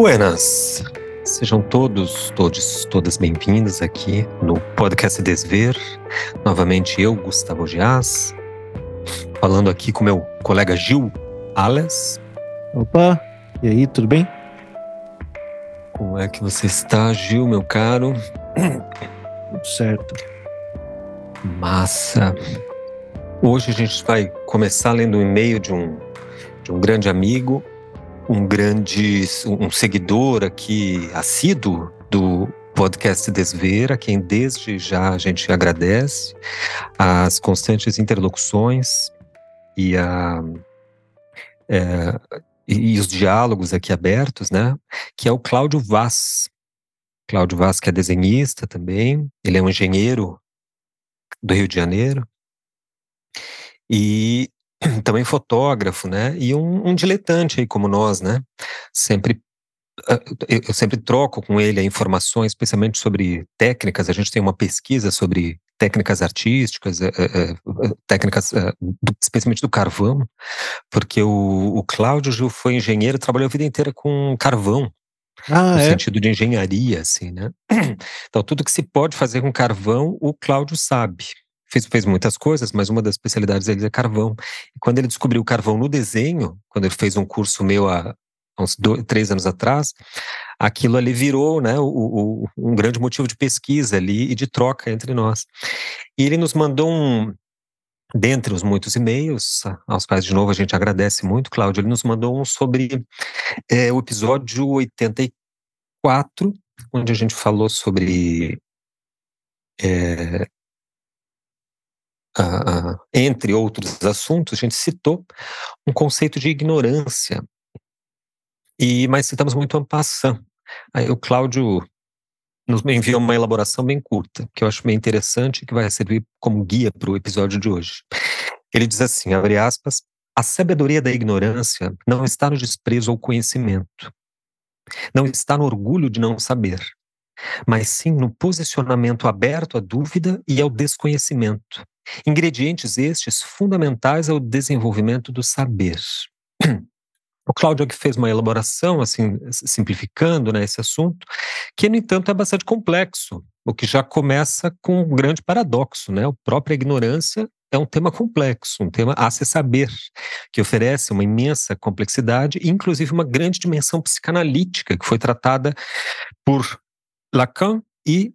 Buenas! Sejam todos, todos, todas bem-vindos aqui no podcast Desver. Novamente eu, Gustavo Gias, falando aqui com meu colega Gil Ales. Opa, e aí, tudo bem? Como é que você está, Gil, meu caro? Tudo certo. Massa. Hoje a gente vai começar lendo um e-mail de um, de um grande amigo, um grande um seguidor aqui assíduo do podcast Desver, a quem desde já a gente agradece as constantes interlocuções e, a, é, e, os diálogos aqui abertos, né? Que é o Cláudio Vaz. Cláudio Vaz, que é desenhista também, ele é um engenheiro do Rio de Janeiro. E também fotógrafo, né? E um, um diletante aí como nós, né? Sempre ah, eu sempre troco com ele informações, especialmente sobre técnicas. A gente tem uma pesquisa sobre técnicas artísticas, eh, eh, eh, técnicas especialmente do carvão, porque o, o Cláudio Gil foi engenheiro, trabalhou a vida inteira com carvão. Ah, no é? sentido de engenharia, assim, né? Então, tudo que se pode fazer com carvão, o Cláudio sabe fez, fez muitas coisas, mas uma das especialidades dele é carvão. E quando ele descobriu o carvão no desenho, quando ele fez um curso meu há uns dois, três anos atrás, aquilo ali virou né, o, o, um grande motivo de pesquisa ali e de troca entre nós. E ele nos mandou um, dentre os muitos e-mails, aos quais de novo a gente agradece muito, Cláudio, ele nos mandou um sobre é, o episódio 84, onde a gente falou sobre é, entre outros assuntos, a gente citou um conceito de ignorância. E, mas citamos muito Ampassan. Aí o Cláudio nos enviou uma elaboração bem curta, que eu acho bem interessante que vai servir como guia para o episódio de hoje. Ele diz assim, abre aspas, a sabedoria da ignorância não está no desprezo ao conhecimento, não está no orgulho de não saber, mas sim no posicionamento aberto à dúvida e ao desconhecimento, Ingredientes estes fundamentais ao desenvolvimento do saber. O Cláudio que fez uma elaboração, assim, simplificando né, esse assunto, que, no entanto, é bastante complexo, o que já começa com um grande paradoxo, né? A própria ignorância é um tema complexo, um tema a se saber, que oferece uma imensa complexidade, inclusive uma grande dimensão psicanalítica, que foi tratada por Lacan e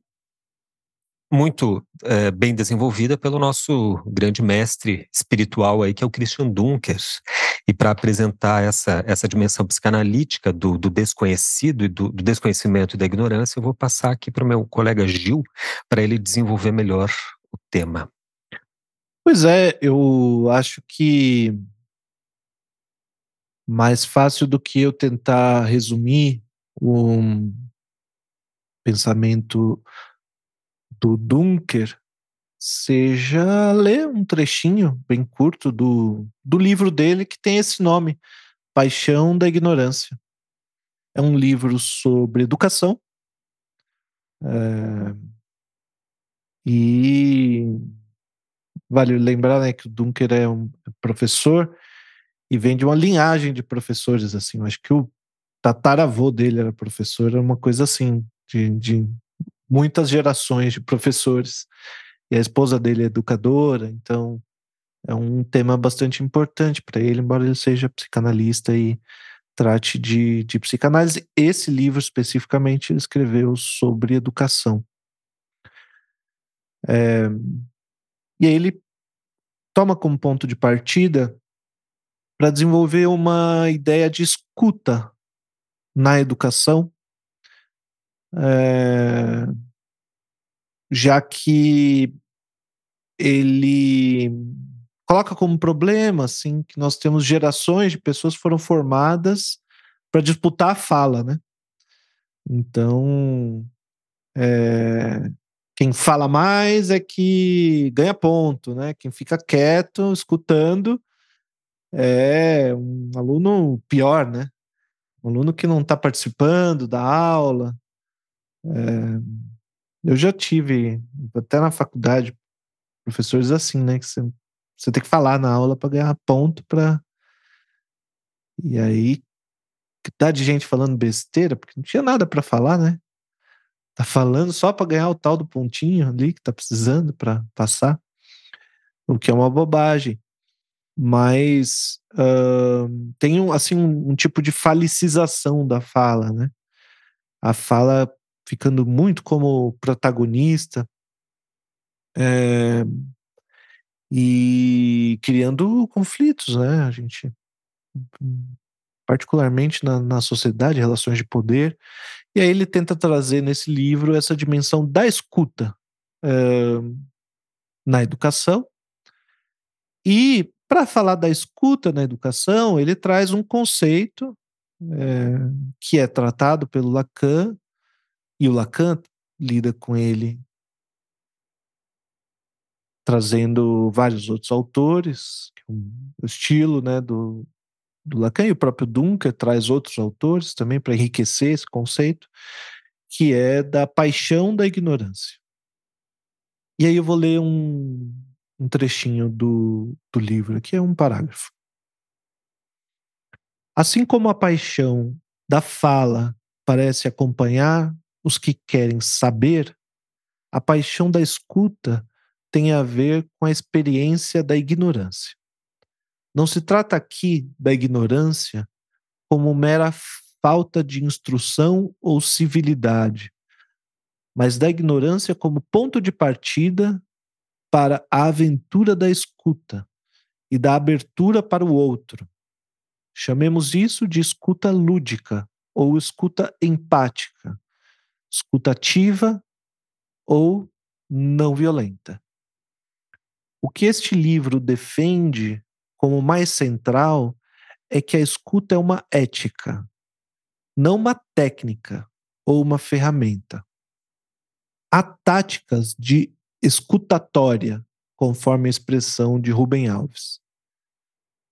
muito é, bem desenvolvida pelo nosso grande mestre espiritual aí, que é o Christian Dunker. E para apresentar essa, essa dimensão psicanalítica do, do desconhecido e do, do, desconhecimento e da ignorância, eu vou passar aqui para o meu colega Gil, para ele desenvolver melhor o tema. Pois é, eu acho que mais fácil do que eu tentar resumir um pensamento do Dunker seja ler um trechinho bem curto do, do livro dele que tem esse nome, Paixão da Ignorância. É um livro sobre educação. É, e vale lembrar né, que o Dunker é um professor e vem de uma linhagem de professores. assim. Acho que o tataravô dele era professor, era uma coisa assim, de, de muitas gerações de professores. E a esposa dele é educadora, então é um tema bastante importante para ele, embora ele seja psicanalista e trate de, de psicanálise. Esse livro especificamente ele escreveu sobre educação. É, e aí ele toma como ponto de partida para desenvolver uma ideia de escuta na educação é, já que ele coloca como problema assim que nós temos gerações de pessoas que foram formadas para disputar a fala, né? Então, é, quem fala mais é que ganha ponto, né? Quem fica quieto, escutando, é um aluno pior, né? Um aluno que não está participando da aula, é, eu já tive, até na faculdade, professores assim, né? Que você, tem que falar na aula para ganhar ponto para. E aí, tá de gente falando besteira, porque não tinha nada para falar, né? Tá falando só para ganhar o tal do pontinho ali que tá precisando para passar, o que é uma bobagem. Mas uh, tem um, assim um, um tipo de falicização da fala, né? A fala ficando muito como protagonista é, e criando conflitos, né? A gente particularmente na, na sociedade, relações de poder. E aí ele tenta trazer nesse livro essa dimensão da escuta é, na educação. E para falar da escuta na educação, ele traz um conceito é, que é tratado pelo Lacan, e o Lacan lida com ele trazendo vários outros autores, o estilo né, do, do Lacan e o próprio Dunker traz outros autores também para enriquecer esse conceito, que é da paixão da ignorância. E aí eu vou ler um, um trechinho do, do livro, aqui é um parágrafo. Assim como a paixão da fala parece acompanhar os que querem saber, a paixão da escuta tem a ver com a experiência da ignorância. Não se trata aqui da ignorância como mera falta de instrução ou civilidade, mas da ignorância como ponto de partida para a aventura da escuta e da abertura para o outro. Chamemos isso de escuta lúdica ou escuta empática, escuta ativa ou não violenta. O que este livro defende como mais central é que a escuta é uma ética, não uma técnica ou uma ferramenta. Há táticas de escutatória, conforme a expressão de Rubem Alves,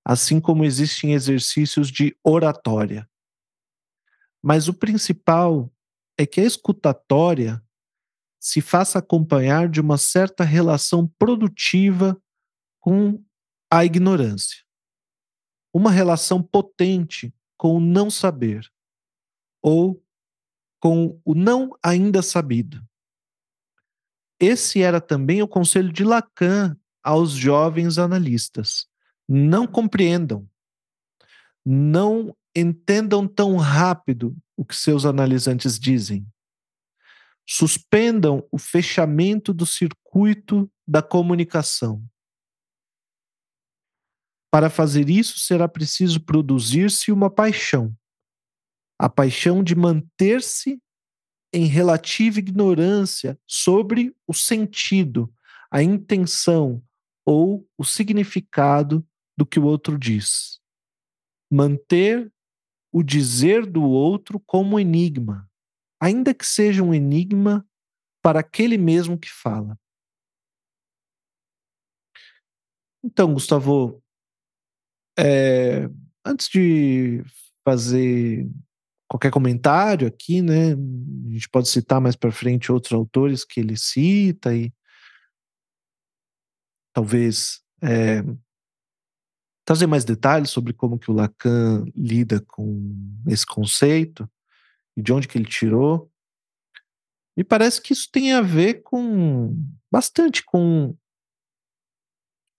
assim como existem exercícios de oratória. Mas o principal é que a escutatória se faça acompanhar de uma certa relação produtiva com a ignorância. Uma relação potente com o não saber ou com o não ainda sabido. Esse era também o conselho de Lacan aos jovens analistas. Não compreendam, não entendam tão rápido o que seus analisantes dizem. Suspendam o fechamento do circuito da comunicação. Para fazer isso, será preciso produzir-se uma paixão. A paixão de manter-se em relativa ignorância sobre o sentido, a intenção ou o significado do que o outro diz. Manter o dizer do outro como enigma, ainda que seja um enigma para aquele mesmo que fala. Então, Gustavo, é, antes de fazer qualquer comentário aqui, né? A gente pode citar mais para frente outros autores que ele cita e talvez é, trazer mais detalhes sobre como que o Lacan lida com esse conceito e de onde que ele tirou. Me parece que isso tem a ver com bastante com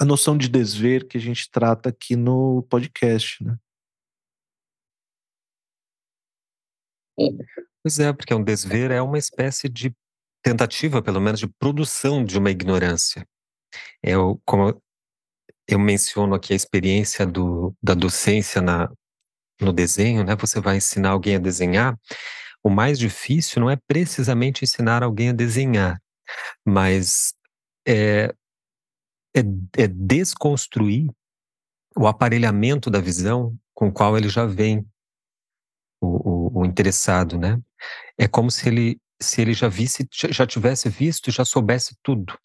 a noção de desver que a gente trata aqui no podcast, né? Pois é, porque um desver é uma espécie de tentativa, pelo menos, de produção de uma ignorância. Eu, como eu menciono aqui a experiência do, da docência na, no desenho, né? Você vai ensinar alguém a desenhar. O mais difícil não é precisamente ensinar alguém a desenhar, mas é é, é desconstruir o aparelhamento da visão com o qual ele já vem, o, o, o interessado, né? É como se ele, se ele já visse, já tivesse visto, já soubesse tudo.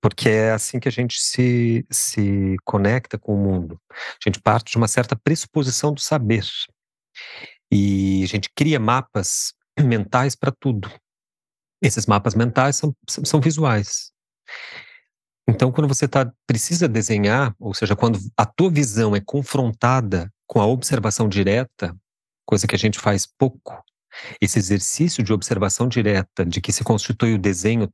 Porque é assim que a gente se, se conecta com o mundo. A gente parte de uma certa pressuposição do saber. E a gente cria mapas mentais para tudo. Esses mapas mentais são, são visuais. Então, quando você tá, precisa desenhar, ou seja, quando a tua visão é confrontada com a observação direta, coisa que a gente faz pouco, esse exercício de observação direta de que se constitui o desenho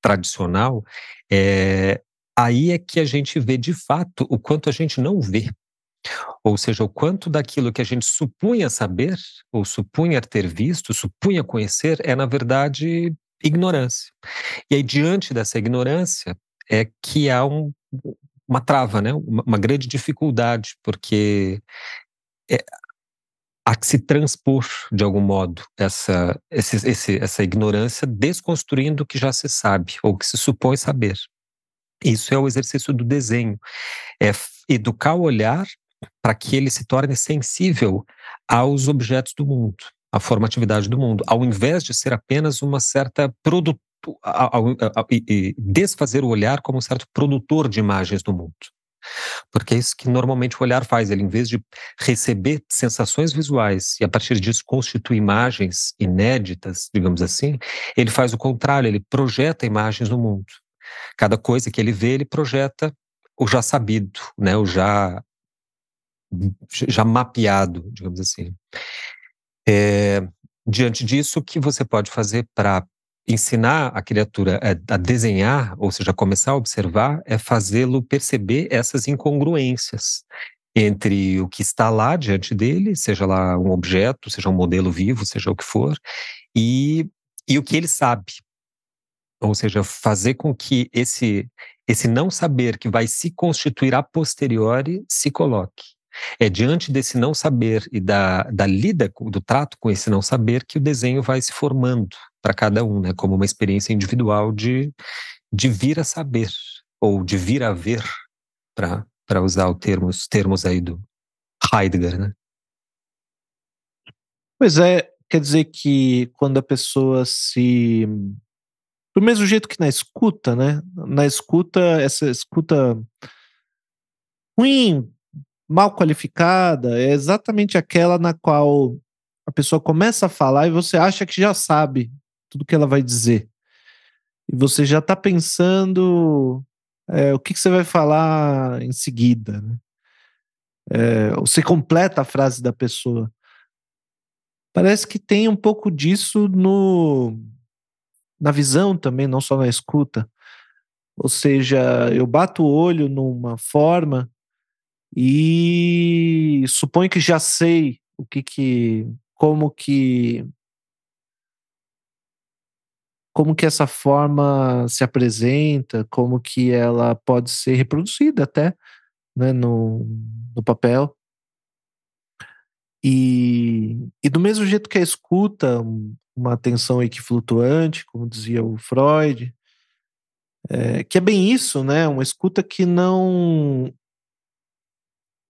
tradicional, é, aí é que a gente vê de fato o quanto a gente não vê. Ou seja, o quanto daquilo que a gente supunha saber, ou supunha ter visto, supunha conhecer, é na verdade ignorância. E aí, diante dessa ignorância, é que há um, uma trava, né? uma, uma grande dificuldade, porque é, há que se transpor, de algum modo, essa, esse, esse, essa ignorância, desconstruindo o que já se sabe, ou que se supõe saber. Isso é o exercício do desenho. É educar o olhar para que ele se torne sensível aos objetos do mundo, à formatividade do mundo, ao invés de ser apenas uma certa produto, desfazer o olhar como um certo produtor de imagens do mundo. Porque é isso que normalmente o olhar faz. Ele, em vez de receber sensações visuais e a partir disso constituir imagens inéditas, digamos assim, ele faz o contrário, ele projeta imagens no mundo. Cada coisa que ele vê, ele projeta o já sabido, né, o já, já mapeado, digamos assim. É, diante disso, o que você pode fazer para ensinar a criatura a, desenhar, ou seja, começar a observar, é fazê-lo perceber essas incongruências entre o que está lá diante dele, seja lá um objeto, seja um modelo vivo, seja o que for, e, e o que ele sabe. Ou seja, fazer com que esse, esse não saber que vai se constituir a posteriori se coloque. É diante desse não saber e da, da lida, do trato com esse não saber, que o desenho vai se formando para cada um, né? Como uma experiência individual de, de vir a saber, ou de vir a ver, para usar os termos, termos aí do Heidegger, né? Pois é, quer dizer que quando a pessoa se. Do mesmo jeito que na escuta, né? Na escuta, essa escuta ruim, mal qualificada, é exatamente aquela na qual a pessoa começa a falar e você acha que já sabe tudo que ela vai dizer. E você já está pensando é, o que, que, você vai falar em seguida. Né? É, você completa a frase da pessoa. Parece que tem um pouco disso no, na visão também, não só na escuta. Ou seja, eu bato o olho numa forma e suponho que já sei o que que como que como que essa forma se apresenta, como que ela pode ser reproduzida até né, no, no papel. E, e do mesmo jeito que a escuta, uma atenção equiflutuante, como dizia o Freud, é, que é bem isso, né? Uma escuta que não.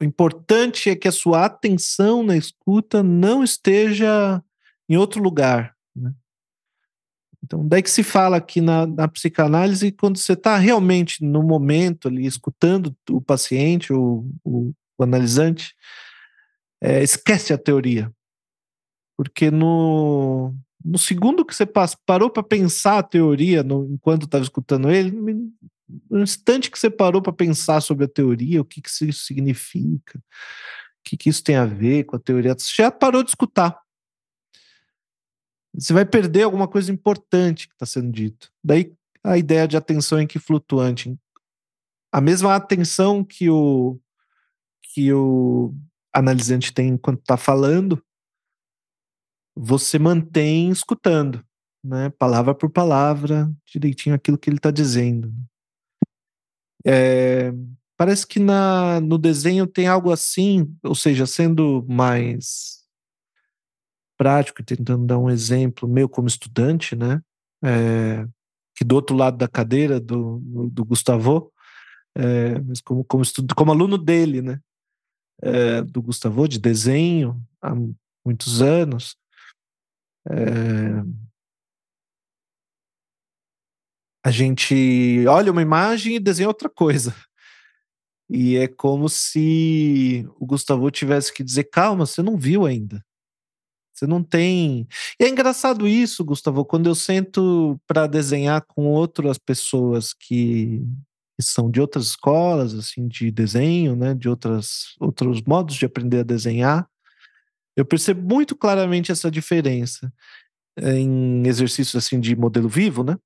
O importante é que a sua atenção na escuta não esteja em outro lugar. Né? Então, daí que se fala aqui na, na psicanálise, quando você está realmente no momento ali, escutando o paciente, o, o, o analisante, é, esquece a teoria. Porque no, no segundo que você parou para pensar a teoria, no, enquanto estava escutando ele, no instante que você parou para pensar sobre a teoria, o que, que isso significa, o que, que isso tem a ver com a teoria, você já parou de escutar você vai perder alguma coisa importante que está sendo dito. Daí a ideia de atenção em que flutuante. A mesma atenção que o, que o analisante tem enquanto está falando, você mantém escutando, né? palavra por palavra, direitinho aquilo que ele está dizendo. É, parece que na, no desenho tem algo assim, ou seja, sendo mais prático, tentando dar um exemplo meu como estudante, né? É, que do outro lado da cadeira do, do Gustavo, é, mas como, como, estudo, como aluno dele, né? É, do Gustavo, de desenho, há muitos anos. É, a gente olha uma imagem e desenha outra coisa. E é como se o Gustavo tivesse que dizer: calma, você não viu ainda. Você não tem. E é engraçado isso, Gustavo, quando eu sento para desenhar com outras pessoas que, são de outras escolas, assim, de desenho, né, de outras, outros modos de aprender a desenhar. Eu percebo muito claramente essa diferença em exercícios assim de modelo vivo, né?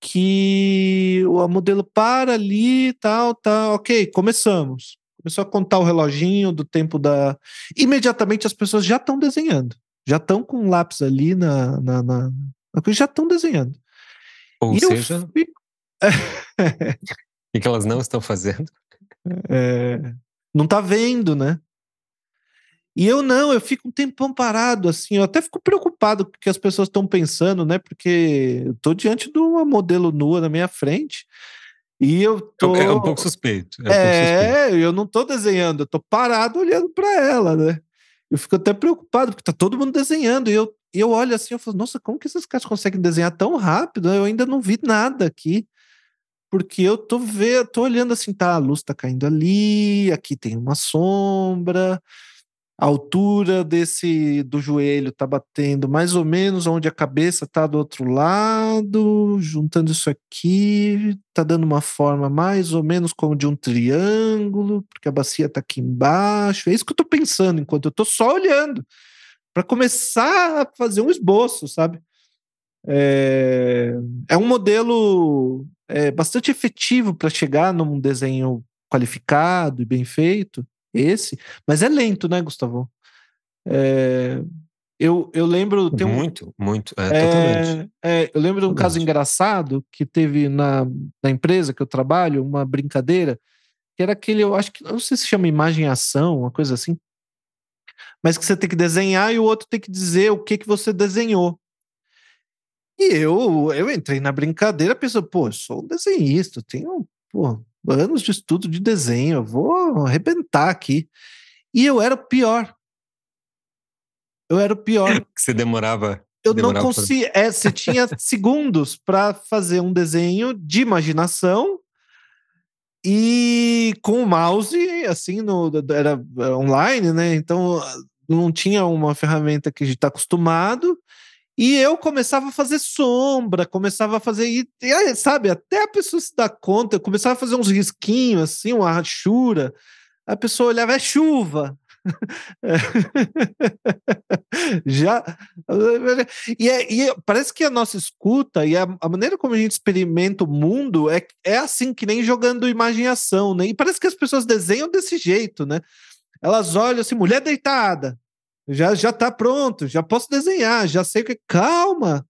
Que o modelo para ali, tal, tal, ok, começamos. Começou a contar o reloginho do tempo da. Imediatamente as pessoas já estão desenhando, já estão com um lápis ali na, na, na... já estão desenhando. Ou e seja, fico... e que elas não estão fazendo? É... Não está vendo, né? E eu não, eu fico um tempão parado, assim, eu até fico preocupado com o que as pessoas estão pensando, né? Porque eu tô diante de uma modelo nua na minha frente e eu tô... É um pouco suspeito. É, um é pouco suspeito. eu não tô desenhando, eu tô parado olhando para ela, né? Eu fico até preocupado, porque tá todo mundo desenhando, e eu, eu olho assim, eu falo, nossa, como que esses caras conseguem desenhar tão rápido? Eu ainda não vi nada aqui porque eu tô vendo, tô olhando assim, tá, a luz tá caindo ali, aqui tem uma sombra, a altura desse do joelho tá batendo mais ou menos onde a cabeça tá do outro lado, juntando isso aqui, tá dando uma forma mais ou menos como de um triângulo, porque a bacia tá aqui embaixo. É isso que eu tô pensando enquanto eu tô só olhando para começar a fazer um esboço, sabe? É, é um modelo é, bastante efetivo para chegar num desenho qualificado e bem feito esse, mas é lento, né, Gustavo? É, eu, eu lembro. Tem um, muito, muito, é, é, totalmente. É, eu lembro de um caso engraçado que teve na, na empresa que eu trabalho, uma brincadeira, que era aquele, eu acho que, não sei se chama imagem ação, uma coisa assim, mas que você tem que desenhar e o outro tem que dizer o que, que você desenhou. E eu, eu entrei na brincadeira pensando, pô, eu sou um desenhista, tenho pô, anos de estudo de desenho, eu vou arrebentar aqui. E eu era o pior. Eu era o pior. Que você demorava. Eu demorava não conseguia. Pra... É, você tinha segundos para fazer um desenho de imaginação e com o mouse, assim, no, era online, né? Então não tinha uma ferramenta que a gente está acostumado. E eu começava a fazer sombra, começava a fazer. E, e, sabe, até a pessoa se dar conta, eu começava a fazer uns risquinhos, assim, uma rachura. A pessoa olhava, é chuva. Já. E, é, e, parece que a nossa escuta e a, a, maneira como a gente experimenta o mundo é, é assim, que nem jogando imaginação, né? E parece que as pessoas desenham desse jeito, né? Elas olham assim, mulher deitada já já está pronto, já posso desenhar, já sei o que. Calma,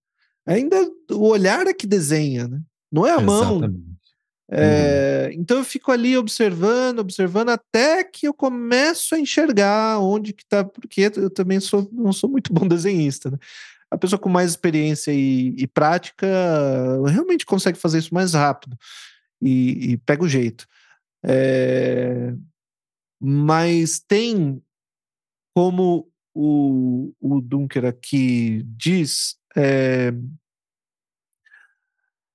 ainda o olhar é que desenha, né? Não é a mão. É, uhum. Então eu fico ali observando, observando até que eu começo a enxergar onde que está, porque eu também sou, não sou muito bom desenhista, né? A pessoa com mais experiência e, e prática realmente consegue fazer isso mais rápido e, e pega o jeito. É, mas tem como o, o Dunker aqui diz é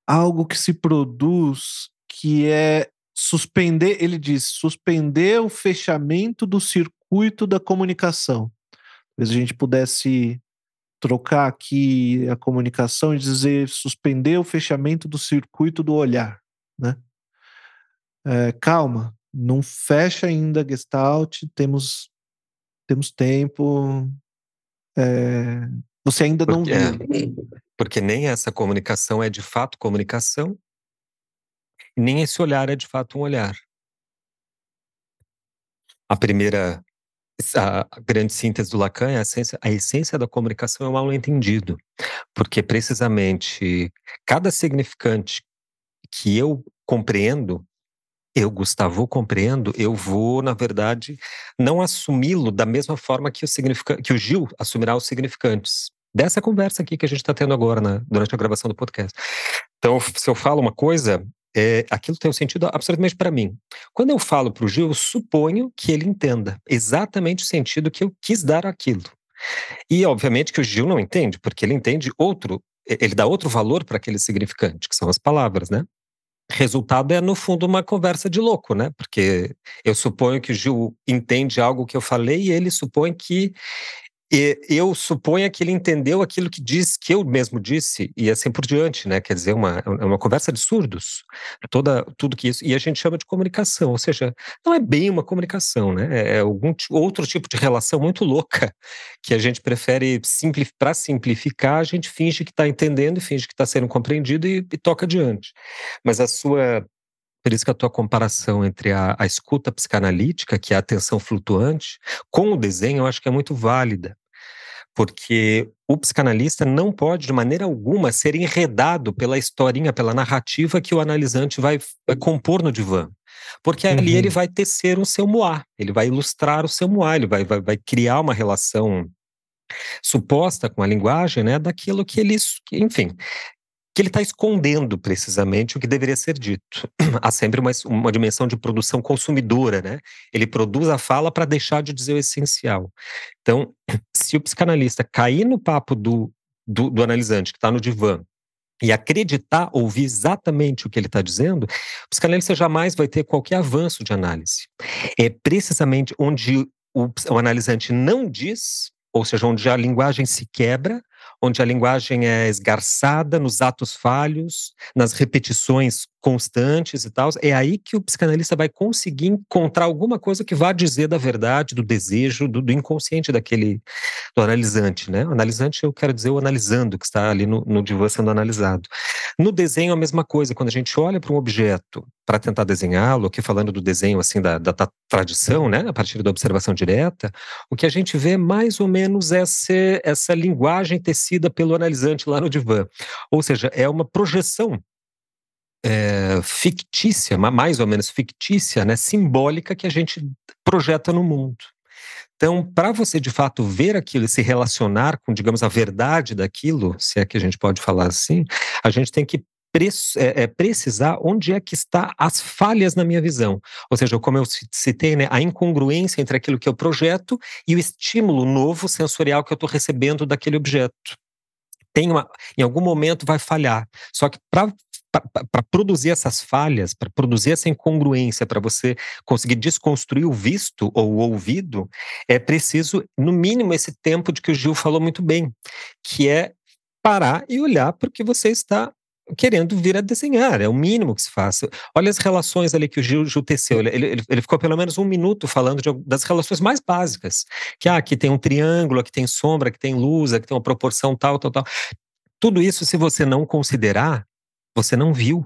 algo que se produz que é suspender, ele diz, suspender o fechamento do circuito da comunicação. Talvez a gente pudesse trocar aqui a comunicação e dizer suspender o fechamento do circuito do olhar, né? É, calma, não fecha ainda a Gestalt, temos temos tempo. É, você ainda porque, não viu. É, porque nem essa comunicação é de fato comunicação, nem esse olhar é de fato um olhar. A primeira, a grande síntese do Lacan é a essência, a essência da comunicação é o mal entendido, porque precisamente cada significante que eu compreendo eu, Gustavo, compreendo, eu vou, na verdade, não assumi-lo da mesma forma que o, que o Gil assumirá os significantes. Dessa conversa aqui que a gente está tendo agora, né, durante a gravação do podcast. Então, se eu falo uma coisa, é, aquilo tem um sentido absolutamente para mim. Quando eu falo para o Gil, eu suponho que ele entenda exatamente o sentido que eu quis dar aquilo. E, obviamente, que o Gil não entende, porque ele entende outro, ele dá outro valor para aquele significante, que são as palavras, né? Resultado é, no fundo, uma conversa de louco, né? Porque eu suponho que o Gil entende algo que eu falei e ele supõe que e eu suponho que ele entendeu aquilo que diz, que eu mesmo disse, e assim por diante, né? Quer dizer, uma, é uma conversa de surdos, toda, tudo que isso, e a gente chama de comunicação, ou seja, não é bem uma comunicação, né? É, é algum outro tipo de relação muito louca que a gente prefere, para simplificar, a gente finge que está entendendo e finge que está sendo compreendido e, e toca adiante. Mas a sua por isso que a tua comparação entre a, a, escuta psicanalítica, que é a atenção flutuante, com o desenho, eu acho que é muito válida. Porque o psicanalista não pode, de maneira alguma, ser enredado pela historinha, pela narrativa que o analisante vai, compor no divã. Porque ali uhum. ele vai tecer o seu moá, ele vai ilustrar o seu moá, ele vai, vai, vai criar uma relação suposta com a linguagem, né, daquilo que ele, enfim, que ele está escondendo precisamente o que deveria ser dito. Há sempre uma, uma dimensão de produção consumidora, né? Ele produz a fala para deixar de dizer o essencial. Então, se o psicanalista cair no papo do, do, do analisante que está no divã e acreditar, ouvir exatamente o que ele está dizendo, o psicanalista jamais vai ter qualquer avanço de análise. É precisamente onde o, o analisante não diz, ou seja, onde a linguagem se quebra, onde a linguagem é esgarçada nos atos falhos, nas repetições constantes e tal, é aí que o psicanalista vai conseguir encontrar alguma coisa que vá dizer da verdade, do desejo, do, do inconsciente daquele do analisante, né? O analisante, eu quero dizer o analisando, que está ali no, no divã sendo analisado. No desenho, a mesma coisa. Quando a gente olha para um objeto para tentar desenhá-lo, aqui falando do desenho assim da, da, da, tradição, né, a partir da observação direta, o que a gente vê mais ou menos é essa, essa linguagem tecida pelo analisante lá no divã. Ou seja, é uma projeção é, fictícia, mais ou menos fictícia, né, simbólica que a gente projeta no mundo. Então, para você de fato ver aquilo e se relacionar com, digamos, a verdade daquilo, se é que a gente pode falar assim, a gente tem que é, é, precisar onde é que está as falhas na minha visão. Ou seja, como eu citei, né, a incongruência entre aquilo que eu projeto e o estímulo novo sensorial que eu estou recebendo daquele objeto. Tem uma, em algum momento vai falhar. Só que para para produzir essas falhas, para produzir essa incongruência, para você conseguir desconstruir o visto ou o ouvido, é preciso, no mínimo, esse tempo de que o Gil falou muito bem, que é parar e olhar para o que você está querendo vir a desenhar, é o mínimo que se faz. Olha as relações ali que o Gil, Gil teceu, ele, ele, ele, ficou pelo menos um minuto falando de, das relações mais básicas, que ah, aqui tem um triângulo, aqui tem sombra, aqui tem luz, aqui tem uma proporção tal, tal, tal. Tudo isso, se você não considerar, você não viu.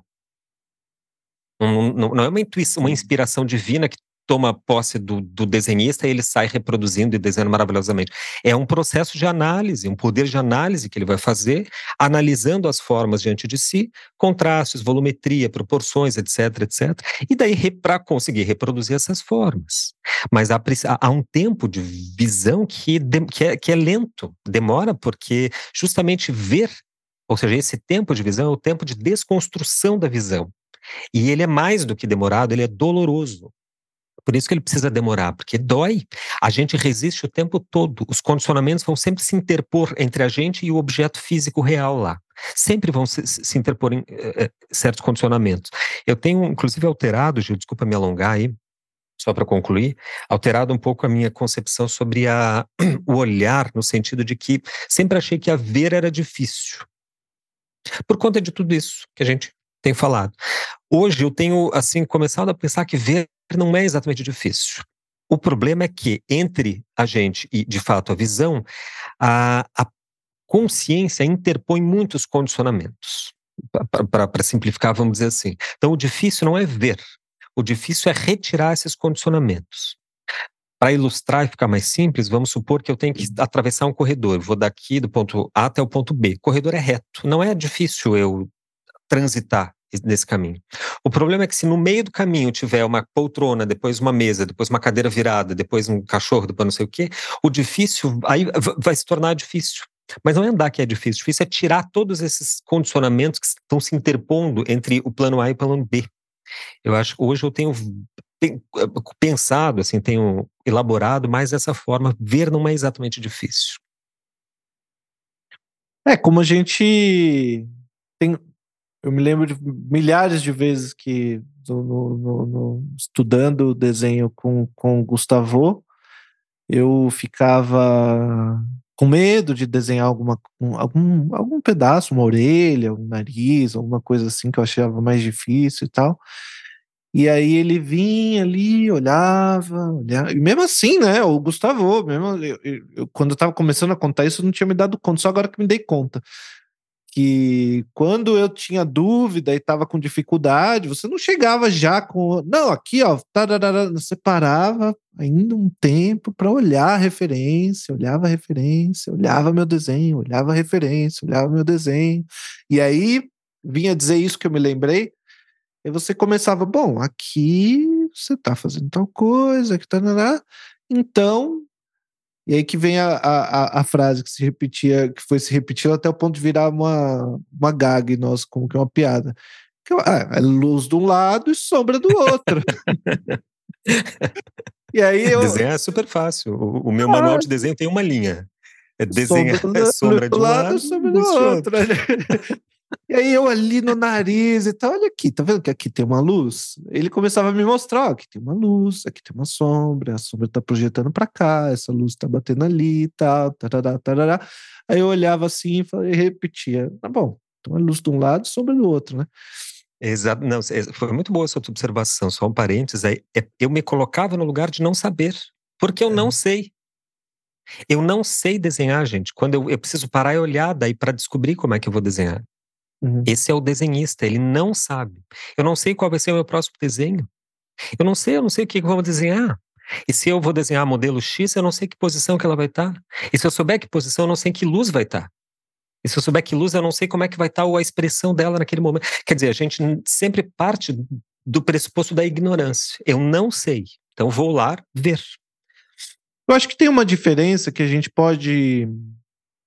Não, não, não, é uma intuição, uma inspiração divina que toma posse do, do, desenhista e ele sai reproduzindo e desenhando maravilhosamente. É um processo de análise, um poder de análise que ele vai fazer, analisando as formas diante de si, contrastes, volumetria, proporções, etc, etc. E daí para conseguir reproduzir essas formas. Mas há, há um tempo de visão que, que, é, que é lento, demora, porque justamente ver ou seja, esse tempo de visão é o tempo de desconstrução da visão. E ele é mais do que demorado, ele é doloroso. Por isso que ele precisa demorar, porque dói. A gente resiste o tempo todo. Os condicionamentos vão sempre se interpor entre a gente e o objeto físico real lá. Sempre vão se, se interpor em eh, certos condicionamentos. Eu tenho, inclusive, alterado, Gil, desculpa me alongar aí, só para concluir, alterado um pouco a minha concepção sobre a, o olhar, no sentido de que sempre achei que a ver era difícil. Por conta de tudo isso que a gente tem falado. Hoje eu tenho, assim, começado a pensar que ver não é exatamente difícil. O problema é que entre a gente e, de fato, a visão, a, a consciência interpõe muitos condicionamentos. Para simplificar, vamos dizer assim. Então, o difícil não é ver, o difícil é retirar esses condicionamentos. Para ilustrar e ficar mais simples, vamos supor que eu tenho que atravessar um corredor. Vou daqui do ponto A até o ponto B. O corredor é reto. Não é difícil eu transitar nesse caminho. O problema é que se no meio do caminho tiver uma poltrona, depois uma mesa, depois uma cadeira virada, depois um cachorro, depois não sei o quê, o difícil aí vai se tornar difícil. Mas não é andar que é difícil, difícil é tirar todos esses condicionamentos que estão se interpondo entre o plano A e o plano B. Eu acho que hoje eu tenho pensado, assim, tenho elaborado mais dessa forma. Ver não é exatamente difícil. É, como a gente tem. Eu me lembro de milhares de vezes que no, no, no, estudando desenho com, com o Gustavo, eu ficava com medo de desenhar alguma, algum, algum pedaço, uma orelha, um nariz, alguma coisa assim que eu achava mais difícil e tal. E aí ele vinha ali, olhava, olhava. E mesmo assim, né? O Gustavo, mesmo, eu, eu, quando eu tava começando a contar isso, eu não tinha me dado conta, só agora que me dei conta. Que quando eu tinha dúvida e tava com dificuldade, você não chegava já com. Não, aqui, ó, você parava ainda um tempo para olhar a referência, olhava a referência, olhava meu desenho, olhava a referência, olhava meu desenho. E aí vinha dizer isso que eu me lembrei Aí você começava, bom, aqui você está fazendo tal coisa, aqui tá, então. E aí que vem a, a, a frase que se repetia, que foi se repetindo até o ponto de virar uma, uma gag nossa, como que é uma piada. Que, ah, é luz de um lado e sombra do outro. e aí eu. Desenhar é super fácil. O, o meu ah, manual de desenho tem uma linha. É desenhar sombra, sombra de um lado, lado sombra do outro. E aí eu ali no nariz e tal, olha aqui, tá vendo que aqui tem uma luz? Ele começava a me mostrar, ó, aqui tem uma luz, aqui tem uma sombra, a sombra tá projetando para cá, essa luz tá batendo ali e tal, tarará, tarará. Aí eu olhava assim e repetia, tá bom, então a luz de um lado, sombra do outro, né? Exato, não, foi muito boa a sua observação, só um parênteses aí, é, eu me colocava no lugar de não saber, porque eu é. não sei. Eu não sei desenhar, gente. Quando eu, eu preciso parar e olhar daí para descobrir como é que eu vou desenhar. Uhum. Esse é o desenhista, ele não sabe. Eu não sei qual vai ser o meu próximo desenho. Eu não sei, eu não sei o que eu vou desenhar. E se eu vou desenhar modelo X, eu não sei que posição que ela vai estar. Tá. E se eu souber que posição, eu não sei que luz vai estar. Tá. E se eu souber que luz, eu não sei como é que vai estar tá a expressão dela naquele momento. Quer dizer, a gente sempre parte do pressuposto da ignorância. Eu não sei. Então vou lá ver. Eu acho que tem uma diferença que a gente pode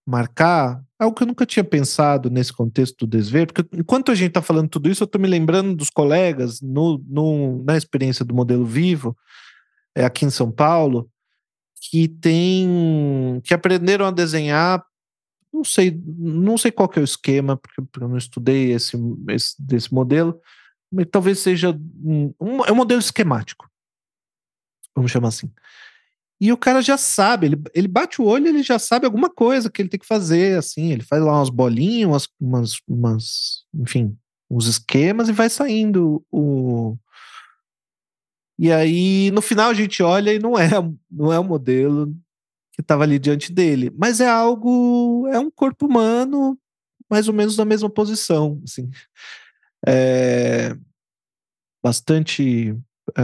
marcar algo que eu nunca tinha pensado nesse contexto do desver, porque enquanto a gente está falando tudo isso, eu estou me lembrando dos colegas no, no, na experiência do modelo vivo, é, aqui em São Paulo, que tem que aprenderam a desenhar não sei não sei qual que é o esquema porque eu não estudei esse, esse desse modelo mas talvez seja um, um, é um modelo esquemático vamos chamar assim e o cara já sabe, ele, ele bate o olho, ele já sabe alguma coisa que ele tem que fazer, assim, ele faz lá umas bolinhas, umas, umas, enfim, uns esquemas e vai saindo o. E aí, no final, a gente olha e não é, não é o modelo que estava ali diante dele, mas é algo, é um corpo humano mais ou menos na mesma posição, assim. É, bastante, é,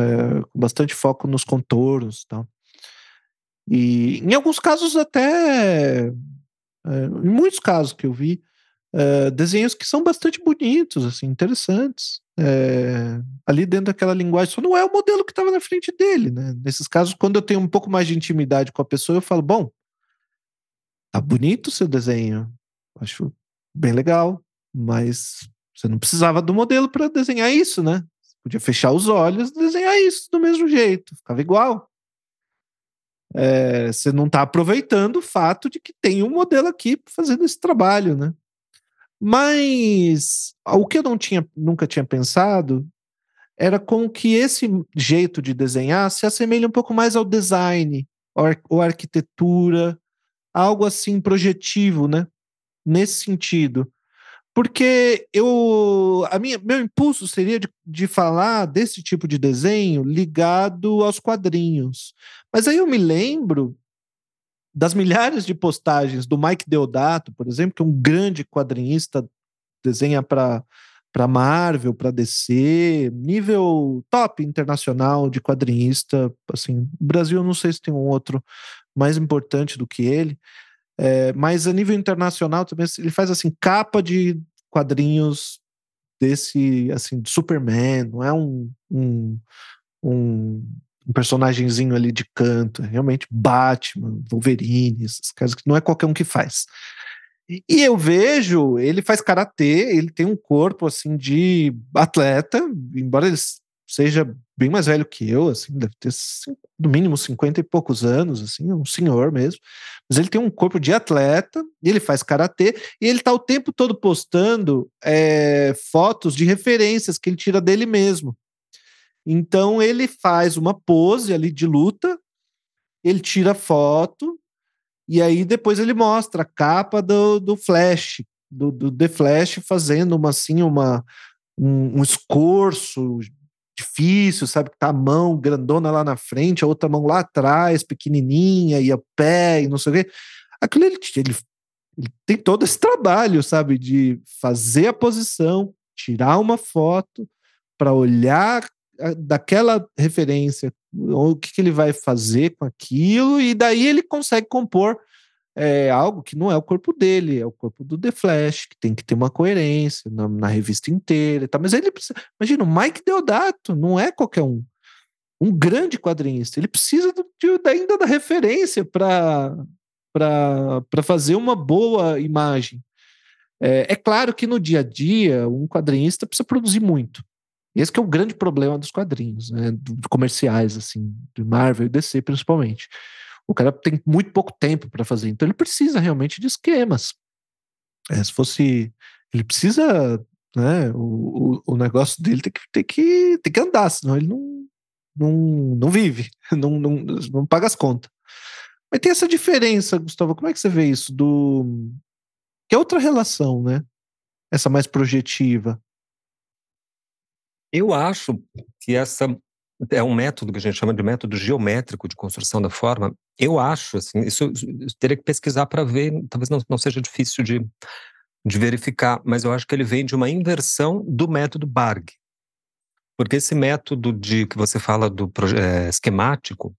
bastante foco nos contornos, tal. E em alguns casos até, é, em muitos casos que eu vi, é, desenhos que são bastante bonitos, assim, interessantes, é, ali dentro daquela linguagem, só não é o modelo que estava na frente dele, né? Nesses casos, quando eu tenho um pouco mais de intimidade com a pessoa, eu falo, bom, tá bonito o seu desenho, acho bem legal, mas você não precisava do modelo para desenhar isso, né? Você podia fechar os olhos e desenhar isso do mesmo jeito, ficava igual é, você não está aproveitando o fato de que tem um modelo aqui fazendo esse trabalho, né? Mas o que eu não tinha, nunca tinha pensado era com que esse jeito de desenhar se assemelha um pouco mais ao design, ou arquitetura, algo assim projetivo, né? Nesse sentido. Porque eu, a minha, meu impulso seria de, de falar desse tipo de desenho ligado aos quadrinhos. Mas aí eu me lembro das milhares de postagens do Mike Deodato, por exemplo, que é um grande quadrinista, desenha para para Marvel, para DC, nível top internacional de quadrinista, assim, o Brasil não sei se tem um outro mais importante do que ele, é, mas a nível internacional também ele faz assim capa de quadrinhos desse assim de Superman, não é um, um, um, um personagemzinho ali de canto, é realmente Batman, Wolverine, esses caras que não é qualquer um que faz. E, eu vejo, ele faz karatê, ele tem um corpo assim de atleta, embora ele seja bem mais velho que eu, assim, deve ter no mínimo 50 e poucos anos, assim, um senhor mesmo. Mas ele tem um corpo de atleta, ele faz karatê e ele tá o tempo todo postando é, fotos de referências que ele tira dele mesmo. Então ele faz uma pose ali de luta ele tira foto e aí depois ele mostra a capa do, do Flash, do, do The Flash fazendo uma assim, uma, um, um escorço difícil, sabe? Que tá a mão grandona lá na frente, a outra mão lá atrás, pequenininha, e a pé, e não sei o quê. Aquilo ele, ele, ele tem todo esse trabalho, sabe? De fazer a posição, tirar uma foto, para olhar daquela referência o que, que, ele vai fazer com aquilo, e daí ele consegue compor é, algo que não é o corpo dele, é o corpo do The Flash, que tem que ter uma coerência na, na revista inteira. Tá? Mas ele precisa. Imagina, o Mike Deodato não é qualquer um. Um grande quadrinista. Ele precisa do, de, ainda da referência para fazer uma boa imagem. É, é, claro que no dia a dia, um quadrinista precisa produzir muito. Esse que é o grande problema dos quadrinhos, né, comerciais, assim, de Marvel e DC principalmente. O cara tem muito pouco tempo para fazer, então ele precisa realmente de esquemas. É, se fosse. Ele precisa. Né, o, o, o, negócio dele tem que, tem, que, tem que andar, senão ele não, não, não vive, não, não, não paga as contas. Mas tem essa diferença, Gustavo. Como é que você vê isso? Do. Que é outra relação, né? Essa mais projetiva. Eu acho que essa é um método que a gente chama de método geométrico de construção da forma. Eu acho, assim, isso, isso teria que pesquisar para ver, talvez não, não seja difícil de, de verificar, mas eu acho que ele vem de uma inversão do método Barg. Porque esse método de que você fala do é, esquemático,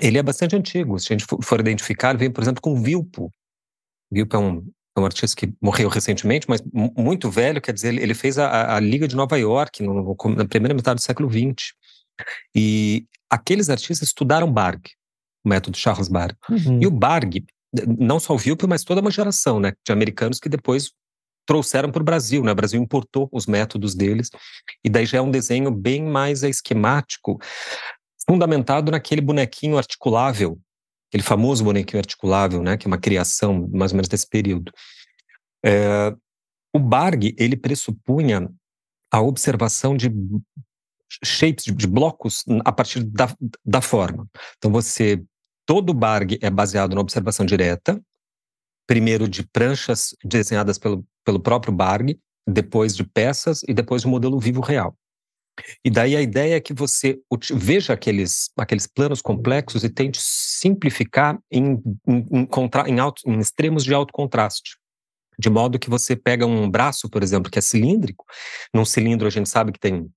ele é bastante antigo. Se a gente for identificar, ele vem, por exemplo, com Vilpo. Vilpo é um, é um artista que morreu recentemente, mas muito velho, quer dizer, ele fez a, a Liga de Nova York no, na primeira metade do século XX. E aqueles artistas estudaram Barg, o método Charles Barg. Uhum. E o Barg, não só o Wilper, mas toda uma geração né, de americanos que depois trouxeram para o Brasil, né? O Brasil importou os métodos deles, e daí já é um desenho bem mais esquemático, fundamentado naquele bonequinho articulável, aquele famoso bonequinho articulável, né? Que é uma criação mais ou menos desse período. É, o Barg, ele pressupunha a observação de shapes, de, blocos a partir da, da forma. Então você, todo o Barg é baseado na observação direta, primeiro de pranchas desenhadas pelo, pelo próprio Barg, depois de peças e depois de modelo vivo real. E daí a ideia é que você veja aqueles, aqueles planos complexos e tente simplificar em, em, em, em, alto, em extremos de alto contraste. De modo que você pega um braço, por exemplo, que é cilíndrico, num cilindro a gente sabe que tem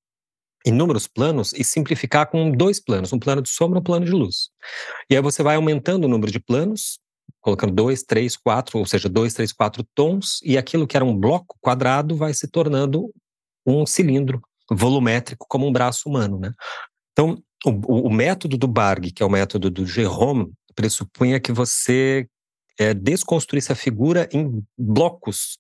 inúmeros planos e simplificar com dois planos, um plano de sombra e um plano de luz. E aí você vai aumentando o número de planos, colocando dois, três, quatro, ou seja, dois, três, quatro tons, e aquilo que era um bloco quadrado vai se tornando um cilindro volumétrico como um braço humano, né? Então, o, o método do Barg, que é o método do Jerome, pressupunha que você é, desconstruísse a figura em blocos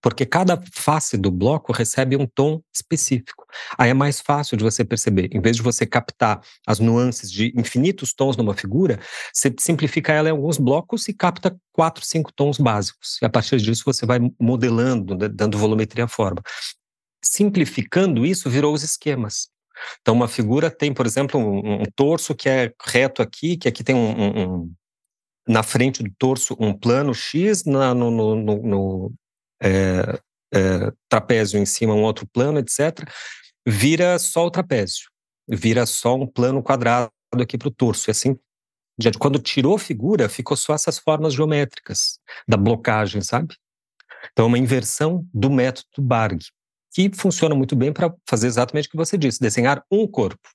porque cada face do bloco recebe um tom específico. Aí é mais fácil de você perceber. Em vez de você captar as nuances de infinitos tons numa figura, você simplifica ela em alguns blocos e capta quatro, cinco tons básicos. E a partir disso você vai modelando, né, dando volumetria à forma. Simplificando isso, virou os esquemas. Então, uma figura tem, por exemplo, um, um torso que é reto aqui, que aqui tem um, um, um na frente do torso um plano X, na, no, no, no, é, é, trapézio em cima, um outro plano, etc., vira só o trapézio, vira só um plano quadrado aqui para o torso. E assim, quando tirou figura, ficou só essas formas geométricas da blocagem, sabe? Então, é uma inversão do método Barg, que funciona muito bem para fazer exatamente o que você disse, desenhar um corpo,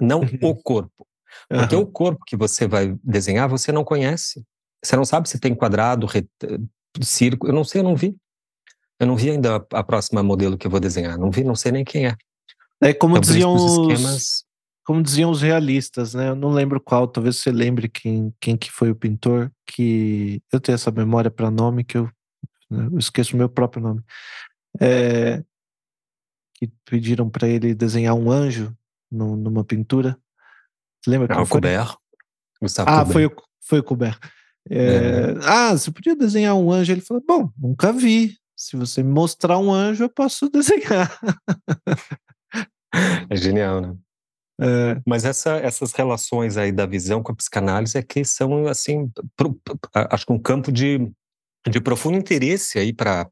não uhum. o corpo. Porque uhum. o corpo que você vai desenhar, você não conhece. Você não sabe se tem quadrado, circo, eu não sei, eu não vi. Eu não vi ainda a, próxima modelo que eu vou desenhar, não vi, não sei nem quem é. É como diziam os, esquemas... como diziam os realistas, né? Eu não lembro qual, talvez você lembre quem, quem que foi o pintor, que eu tenho essa memória para nome que eu, né, eu esqueço o meu próprio nome. É, que pediram para ele desenhar um anjo no, numa pintura. Você lembra? Ah, o Colbert. Gustavo ah, foi o, foi o Colbert. É, é. Ah, você podia desenhar um anjo? Ele falou: Bom, nunca vi. Se você me mostrar um anjo, eu posso desenhar. É genial, né? É. Mas essa, essas relações aí da visão com a psicanálise é que são, assim, pro, acho que um campo de, de profundo interesse aí para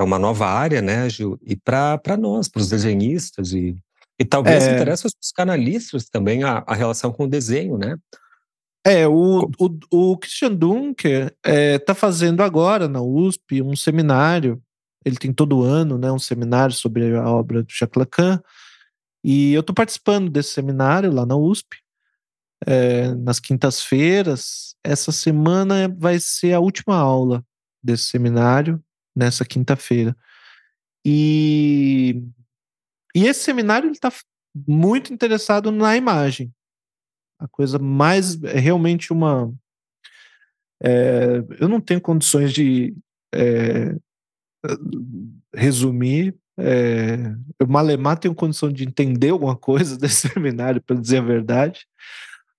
uma nova área, né, Gil? E para nós, para os desenhistas e, e talvez é. interesse aos psicanalistas também a, a relação com o desenho, né? É, o, o, o Christian Dunker está é, tá fazendo agora na USP um seminário. Ele tem todo ano né, um seminário sobre a obra do Jacques Lacan. E eu estou participando desse seminário lá na USP, é, nas quintas-feiras. Essa semana vai ser a última aula desse seminário, nessa quinta-feira. E, e esse seminário está muito interessado na imagem. A coisa mais é realmente uma. É, eu não tenho condições de é, resumir é, eu, Malemar, tenho condição de entender alguma coisa desse seminário, para dizer a verdade.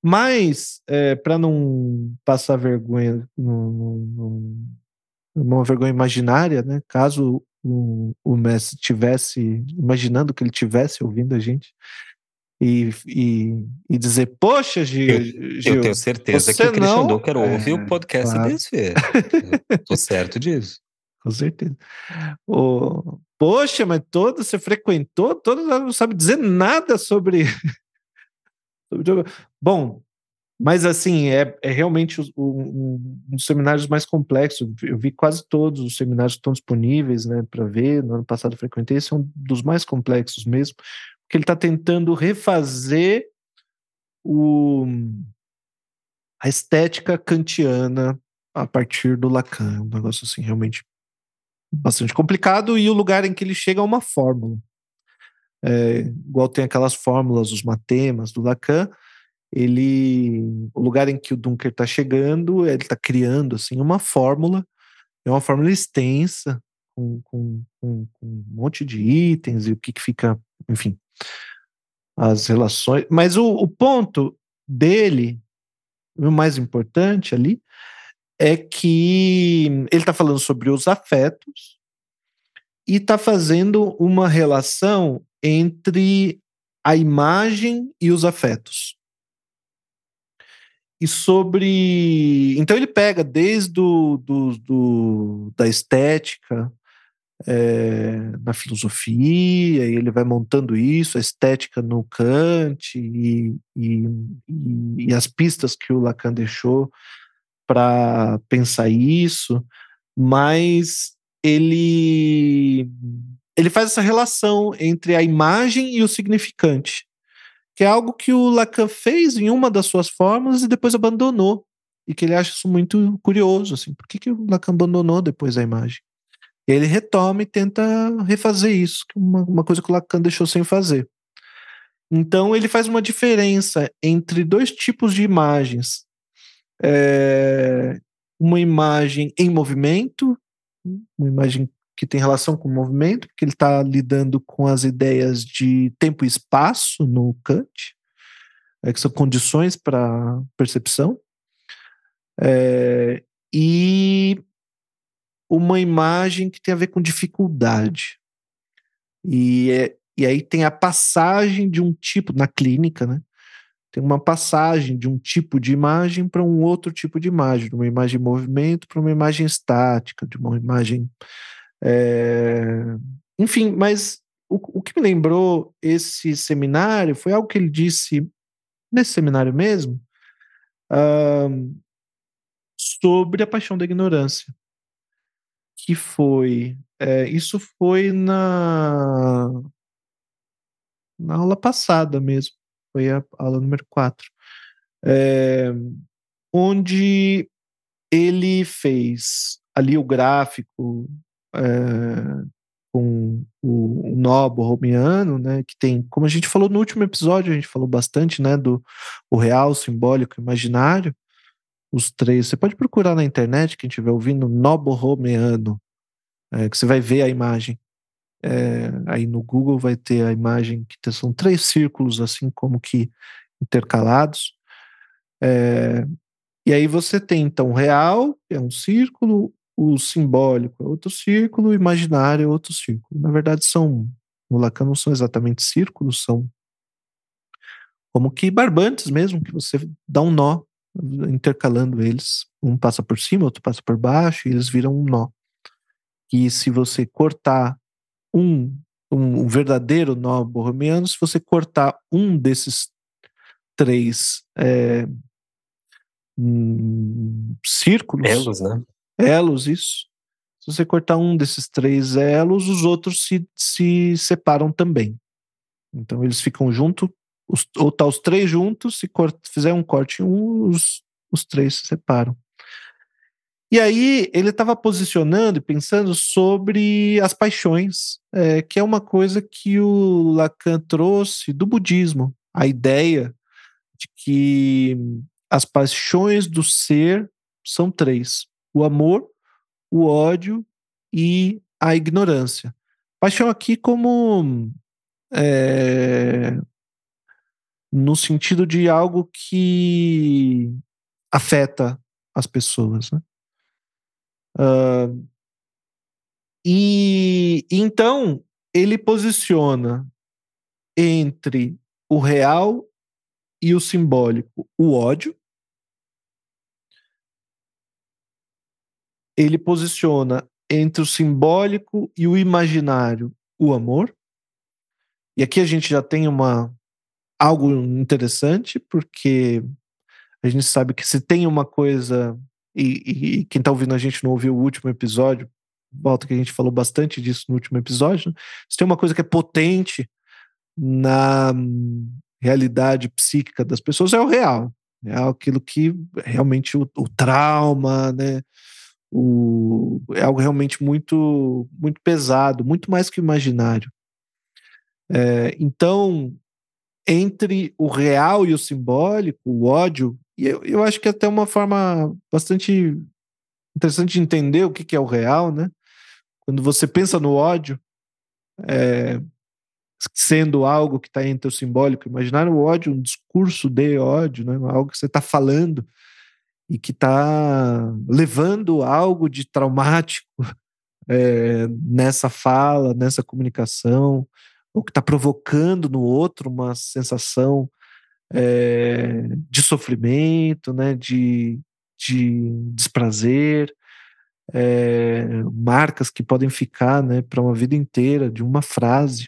Mas, é, para não passar vergonha, uma vergonha imaginária, né? caso o, o Messi tivesse, imaginando que ele tivesse ouvindo a gente, e, e, e dizer, poxa, Gil, eu, Gil, eu tenho certeza que o Christian não... Docker ouve é, o podcast claro. desse. Estou certo disso. Com certeza. Poxa, mas toda você frequentou, toda não sabe dizer nada sobre. Bom, mas assim, é, é realmente um, um, um, dos seminários mais complexos. Eu vi quase todos os seminários que estão disponíveis né, para ver. No ano passado eu frequentei, esse é um dos mais complexos mesmo, porque ele está tentando refazer o, a estética kantiana a partir do Lacan. Um negócio assim, realmente bastante complicado e o lugar em que ele chega é uma fórmula. É, igual tem aquelas fórmulas, os matemas do Lacan, ele, o lugar em que o Dunker está chegando, ele está criando assim uma fórmula, é uma fórmula extensa com, com, com, com um monte de itens e o que, que fica, enfim, as relações. Mas o, o ponto dele, o mais importante ali, é que ele está falando sobre os afetos e está fazendo uma relação entre a imagem e os afetos. E sobre. Então ele pega desde do, do, do da estética, é, na filosofia, e ele vai montando isso, a estética no Kant e, e, e, e as pistas que o Lacan deixou para pensar isso, mas ele ele faz essa relação entre a imagem e o significante, que é algo que o Lacan fez em uma das suas formas e depois abandonou, e que ele acha isso muito curioso, assim, por que, que o Lacan abandonou depois a imagem? E ele retoma e tenta refazer isso, é uma, uma coisa que o Lacan deixou sem fazer. Então ele faz uma diferença entre dois tipos de imagens, é, uma imagem em movimento, uma imagem que tem relação com o movimento, porque ele está lidando com as ideias de tempo e espaço no Kant, é, que são condições para percepção, é, e uma imagem que tem a ver com dificuldade. E, é, e aí tem a passagem de um tipo, na clínica, né? tem uma passagem de um tipo de imagem para um outro tipo de imagem, de uma imagem em movimento para uma imagem estática, de uma imagem. É... Enfim, mas o, o, que me lembrou esse seminário foi algo que ele disse nesse seminário mesmo sobre a paixão da ignorância. Que foi. É, isso foi na, na aula passada mesmo foi a aula número 4, é, onde ele fez ali o gráfico é, com o, o nó borromiano, né, que tem, como a gente falou no último episódio, a gente falou bastante, né, do o real, simbólico, imaginário, os três. Você pode procurar na internet, quem estiver ouvindo, nó borromiano, é, que você vai ver a imagem. É, aí no Google vai ter a imagem que são três círculos assim como que intercalados. É, e aí você tem então o real, é um círculo, o simbólico é outro círculo, o imaginário é outro círculo. Na verdade são, no Lacan não são exatamente círculos, são como que barbantes mesmo, que você dá um nó intercalando eles. Um passa por cima, outro passa por baixo, e eles viram um nó. E se você cortar um, um, verdadeiro nó borromeano, se você cortar um desses três é, um, círculos. Elos, né? Elos, isso. Se você cortar um desses três elos, os outros se, se separam também. Então eles ficam juntos, ou tá os três juntos, se fizer um corte em um, os, os três se separam. E aí ele estava posicionando e pensando sobre as paixões, é, que é uma coisa que o Lacan trouxe do budismo, a ideia de que as paixões do ser são três: o amor, o ódio e a ignorância. Paixão aqui como é, no sentido de algo que afeta as pessoas. Né? Uh, e então ele posiciona entre o real e o simbólico o ódio. Ele posiciona entre o simbólico e o imaginário o amor. E aqui a gente já tem uma algo interessante, porque a gente sabe que se tem uma coisa, e, e, e quem está ouvindo a gente não ouviu o último episódio, volta que a gente falou bastante disso no último episódio, né? se tem uma coisa que é potente na realidade psíquica das pessoas, é o real. É aquilo que realmente o, o trauma, né? O, é algo realmente muito, muito pesado, muito mais que imaginário. É, então, entre o real e o simbólico, o ódio, e eu, eu acho que é até uma forma bastante interessante de entender o que, que é o real, né? Quando você pensa no ódio, é, sendo algo que está entre o simbólico e o imaginário, o ódio, um discurso de ódio, né? algo que você está falando e que está levando algo de traumático é, nessa fala, nessa comunicação, ou que está provocando no outro uma sensação é, de sofrimento, né, de, de desprazer, é, marcas que podem ficar né, para uma vida inteira de uma frase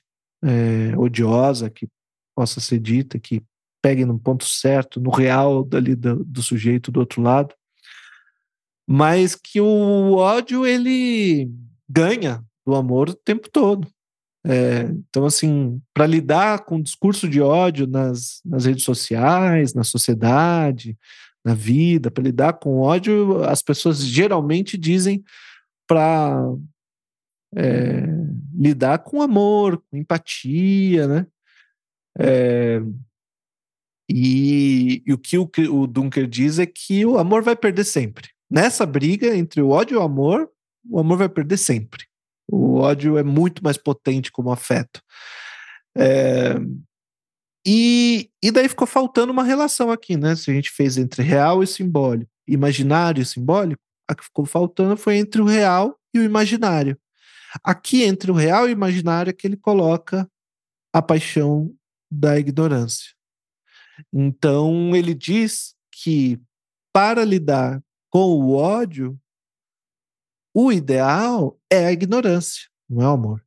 odiosa que possa ser dita, que pegue no ponto certo, no real dali do, do sujeito do outro lado, mas que o ódio ele ganha do amor o tempo todo. É, então, assim, para lidar com o discurso de ódio nas, nas redes sociais, na sociedade, na vida, para lidar com ódio, as pessoas geralmente dizem para é, lidar com amor, com empatia, né? É, e, e, o que o, o Dunker diz é que o amor vai perder sempre. Nessa briga entre o ódio e o amor, o amor vai perder sempre. O ódio é muito mais potente como afeto. É, e, e daí ficou faltando uma relação aqui, né? Se a gente fez entre real e simbólico, imaginário e simbólico, a que ficou faltando foi entre o real e o imaginário. Aqui, entre o real e o imaginário, é que ele coloca a paixão da ignorância. Então, ele diz que para lidar com o ódio, o ideal é a ignorância, não é o amor.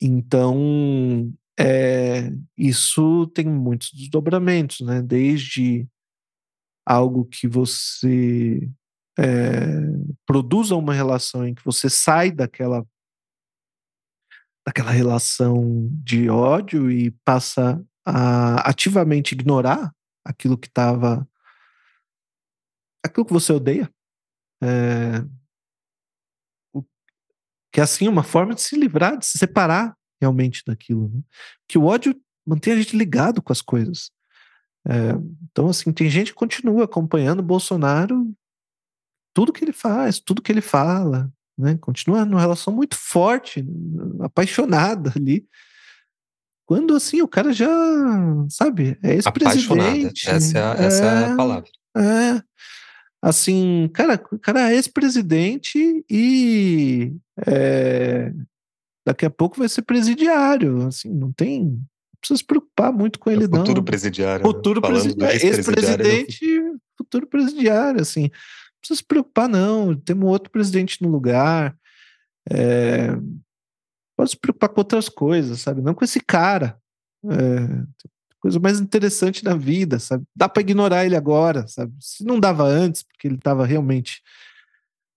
Então, é, isso tem muitos desdobramentos, né? Desde algo que você é, produza uma relação em que você sai daquela daquela relação de ódio e passa a ativamente ignorar aquilo que estava aquilo que você odeia é, o, que é assim uma forma de se livrar, de se separar realmente daquilo. Né? Que o ódio mantém a gente ligado com as coisas. É, então, assim, tem gente que continua acompanhando o Bolsonaro, tudo que ele faz, tudo que ele fala, né? Continua numa relação muito forte, apaixonada ali. Quando assim o cara já, sabe, é ex-presidente. Essa, é a, essa é, é a palavra. É, assim, cara, cara é ex-presidente e é, daqui a pouco vai ser presidiário, assim, não tem precisa se preocupar muito com ele, é futuro não. Futuro presidiário. Né? Futuro né? presidiário. Ex-presidente, futuro presidiário, assim. Não precisa se preocupar, não. Temos outro presidente no lugar. É, pode se preocupar com outras coisas, sabe? Não com esse cara. É, coisa mais interessante na vida, sabe? Dá para ignorar ele agora, sabe? Se não dava antes, porque ele estava realmente.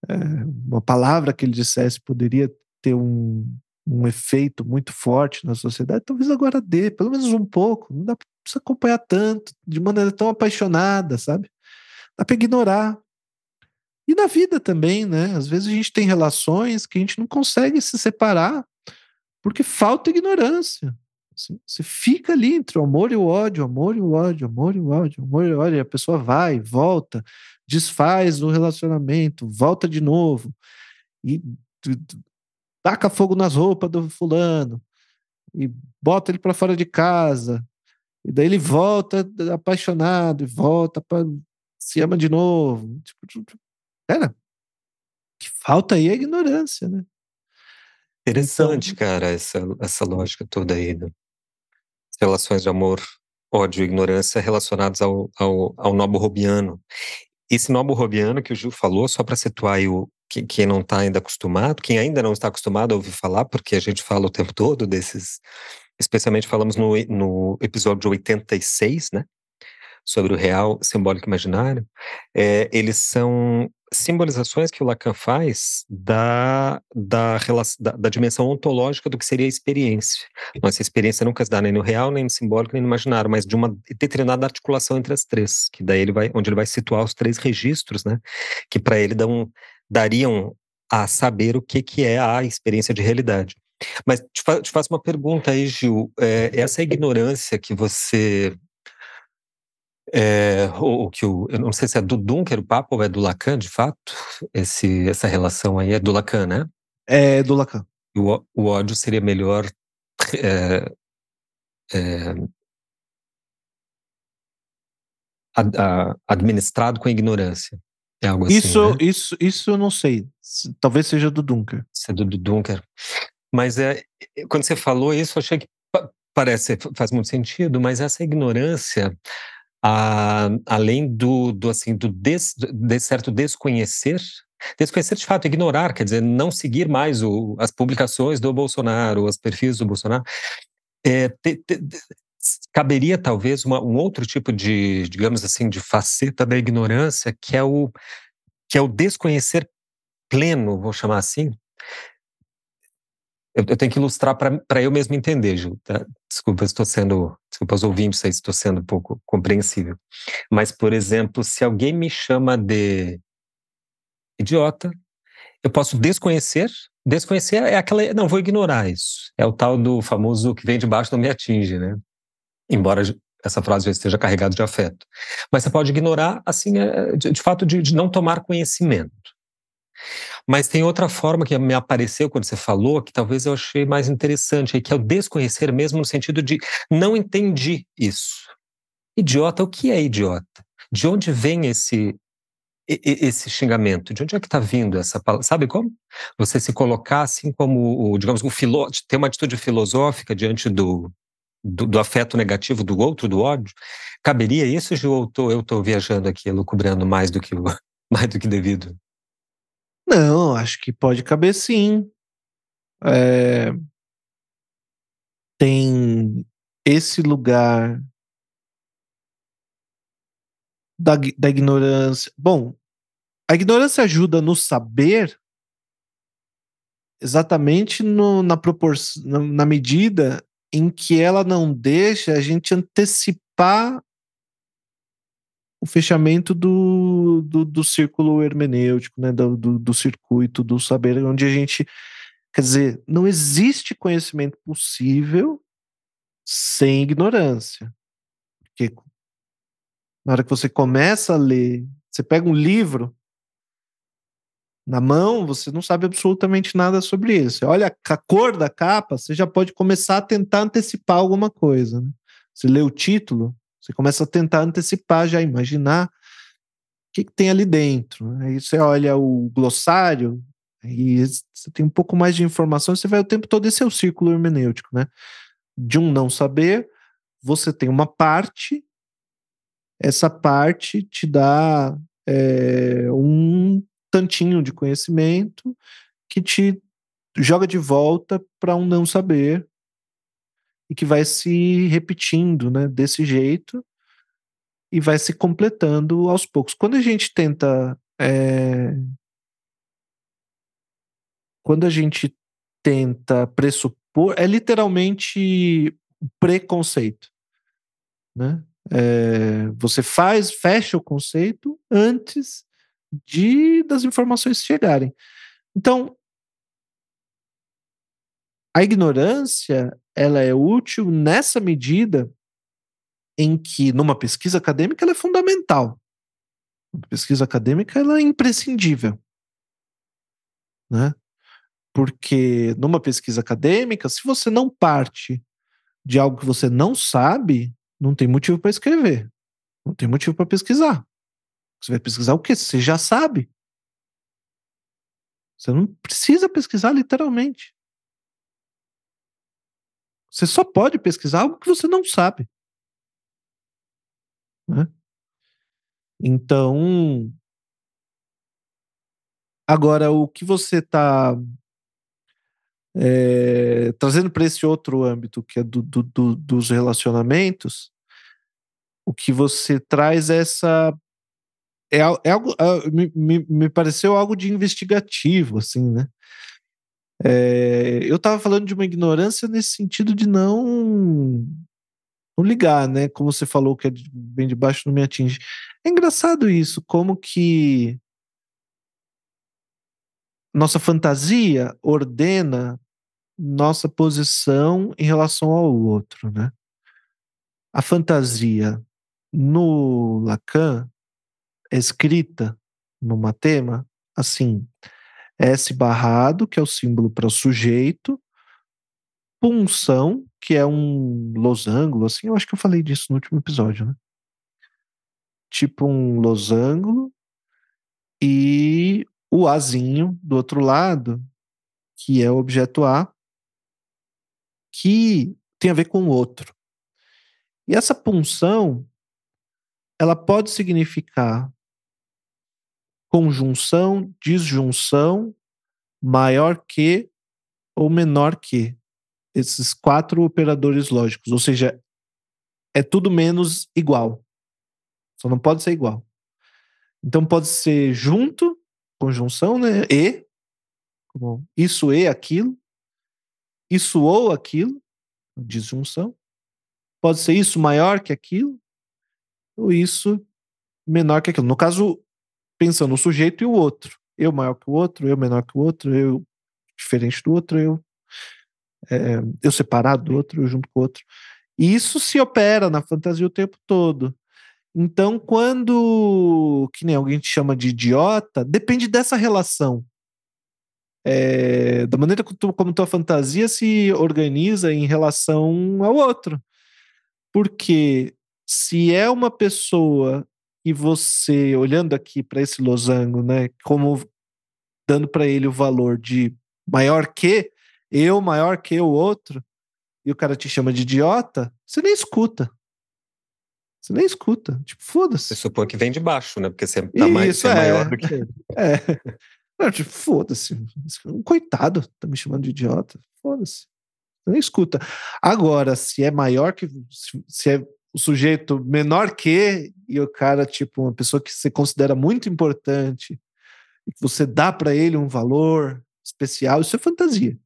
É, uma palavra que ele dissesse poderia ter um, um efeito muito forte na sociedade, talvez agora dê, pelo menos um pouco. Não dá para acompanhar tanto, de maneira tão apaixonada, sabe? Dá para ignorar. E na vida também, né? Às vezes a gente tem relações que a gente não consegue se separar porque falta ignorância. Assim, você fica ali entre o amor e o ódio, amor e o ódio, amor e o ódio, amor e o ódio, e a pessoa vai, volta, desfaz o relacionamento, volta de novo, e taca fogo nas roupas do fulano, e bota ele para fora de casa, e daí ele volta apaixonado, e volta para se ama de novo. Tipo, tipo, pera, que falta aí é ignorância, né? Interessante, então, cara, essa, essa lógica toda aí. Né? Relações de amor, ódio e ignorância relacionadas ao, ao, ao nobo robiano. Esse nobo robiano que o Gil falou, só para situar aí o, quem, quem não está ainda acostumado, quem ainda não está acostumado a ouvir falar, porque a gente fala o tempo todo desses, especialmente falamos no, no episódio 86, né? Sobre o real, simbólico e imaginário, é, eles são simbolizações que o Lacan faz da, da, da, da, dimensão ontológica do que seria a experiência. Nossa experiência nunca se dá nem no real, nem no simbólico, nem no imaginário, mas de uma determinada articulação entre as três, que daí ele vai, onde ele vai situar os três registros, né, que para ele dão, dariam a saber o que, que é a experiência de realidade. Mas te, fa te faço uma pergunta aí, Gil. É, essa ignorância que você é, o, que o, eu não sei se é do Dunker o papo ou é do Lacan, de fato, esse, essa relação aí é do Lacan, né? É do Lacan. O, o ódio seria melhor é, é, ad, a, administrado com a ignorância. É algo assim, isso, né? isso, isso eu não sei. Talvez seja do Dunker. Isso é do, do Dunker. Mas é, quando você falou isso, eu achei que parece, faz muito sentido, mas essa ignorância a, além do, do assim do des, de certo desconhecer desconhecer de fato ignorar quer dizer não seguir mais o, as publicações do Bolsonaro os perfis do Bolsonaro é, te, te, caberia talvez uma, um outro tipo de digamos assim de faceta da ignorância que é o que é o desconhecer pleno vou chamar assim eu, eu tenho que ilustrar para eu mesmo entender, Gil. Tá? Desculpa, estou sendo. Desculpa aos ouvintes se estou sendo um pouco compreensível. Mas, por exemplo, se alguém me chama de idiota, eu posso desconhecer. Desconhecer é aquela. Não, vou ignorar isso. É o tal do famoso que vem de baixo não me atinge, né? Embora essa frase já esteja carregada de afeto. Mas você pode ignorar, assim, é, de, de fato, de, de não tomar conhecimento. Mas tem outra forma que me apareceu quando você falou, que talvez eu achei mais interessante, que é o desconhecer mesmo no sentido de não entendi isso. Idiota, o que é idiota? De onde vem esse esse xingamento? De onde é que está vindo essa palavra? Sabe como? Você se colocar assim como, digamos, um filó ter uma atitude filosófica diante do, do, do, afeto negativo do outro, do ódio. Caberia isso, Gil, ou tô, eu estou viajando aqui, lucubrando mais do que, mais do que devido? Não, acho que pode caber sim. É, tem esse lugar da, da ignorância. Bom, a ignorância ajuda no saber exatamente no, na proporção, na, na medida em que ela não deixa a gente antecipar o fechamento do, do, do círculo hermenêutico, né, do, do, do, circuito do saber, onde a gente. Quer dizer, não existe conhecimento possível sem ignorância. Porque na hora que você começa a ler, você pega um livro na mão, você não sabe absolutamente nada sobre isso. Olha a cor da capa, você já pode começar a tentar antecipar alguma coisa. Né? Você lê o título, você começa a tentar antecipar, já imaginar o que, que tem ali dentro. Aí você olha o glossário, e você tem um pouco mais de informação, você vai o tempo todo, esse é o círculo hermenêutico, né? De um não saber você tem uma parte, essa parte te dá é, um tantinho de conhecimento que te joga de volta para um não saber e que vai se repetindo, né, desse jeito e vai se completando aos poucos. Quando a gente tenta é, quando a gente tenta pressupor, é literalmente preconceito, né? É, você faz, fecha o conceito antes de das informações chegarem. Então, a ignorância ela é útil nessa medida em que numa pesquisa acadêmica ela é fundamental. Uma pesquisa acadêmica ela é imprescindível, né? Porque numa pesquisa acadêmica, se você não parte de algo que você não sabe, não tem motivo para escrever. Não tem motivo para pesquisar. Você vai pesquisar o quê? Você já sabe. Você não precisa pesquisar literalmente. Você só pode pesquisar algo que você não sabe. Né? Então, agora o que você está é, trazendo para esse outro âmbito que é do, do, do, dos relacionamentos, o que você traz é essa é, é algo é, me, me, me, pareceu algo de investigativo assim né é, eu estava falando de uma ignorância nesse sentido de não não ligar né como você falou que é de, baixo não me atinge é engraçado isso como que nossa fantasia ordena nossa posição em relação ao outro, né? A fantasia no Lacan é escrita no matema assim: S barrado, que é o símbolo para sujeito, punção, que é um losango, assim, eu acho que eu falei disso no último episódio, né? Tipo um losango, e o Azinho do outro lado, que é o objeto A, que tem a ver com o outro. E essa punção, ela pode significar conjunção, disjunção, maior que ou menor que. Esses quatro operadores lógicos. Ou seja, é tudo menos igual. Só não pode ser igual. Então pode ser junto, conjunção, né? E, como isso e aquilo, isso ou aquilo, disjunção. Pode ser isso maior que aquilo, ou isso menor que aquilo. No caso, pensando o sujeito e o outro. Eu maior que o outro, eu menor que o outro, eu diferente do outro, eu, é, eu separado do outro, eu junto com o outro. E isso se opera na fantasia o tempo todo. Então, quando que nem alguém te chama de idiota, depende dessa relação. É, da maneira como, tu, como tua fantasia se organiza em relação ao outro. Porque se é uma pessoa e você, olhando aqui para esse losango, né, como dando para ele o valor de maior que, eu maior que o outro, e o cara te chama de idiota, você nem escuta. Você nem escuta. Tipo, foda-se. Você supõe que vem de baixo, né? Porque você tá mais, Isso, é, é maior do que. É. Não, tipo, foda-se. Coitado, tá me chamando de idiota. Foda-se. Você nem escuta. Agora, se é maior que. Se é o sujeito menor que, e o cara, tipo, uma pessoa que você considera muito importante, e que você dá para ele um valor especial, isso é fantasia.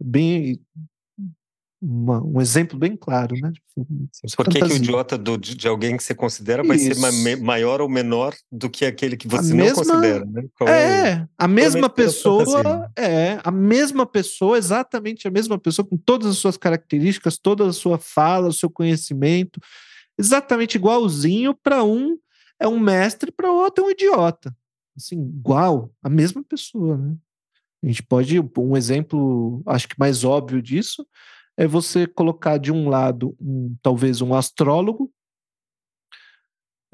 Bem, uma, um exemplo bem claro, né? Por que, que o idiota do, de alguém que você considera vai Isso. ser ma maior ou menor do que aquele que você a não mesma, considera, né? Qual é, é a mesma pessoa, é a mesma pessoa, exatamente a mesma pessoa com todas as suas características, toda a sua fala, o seu conhecimento, exatamente igualzinho para um é um mestre, para outro é um idiota. Assim, igual, a mesma pessoa, né? A gente pode um exemplo, acho que mais óbvio disso é você colocar de um lado um, talvez um astrólogo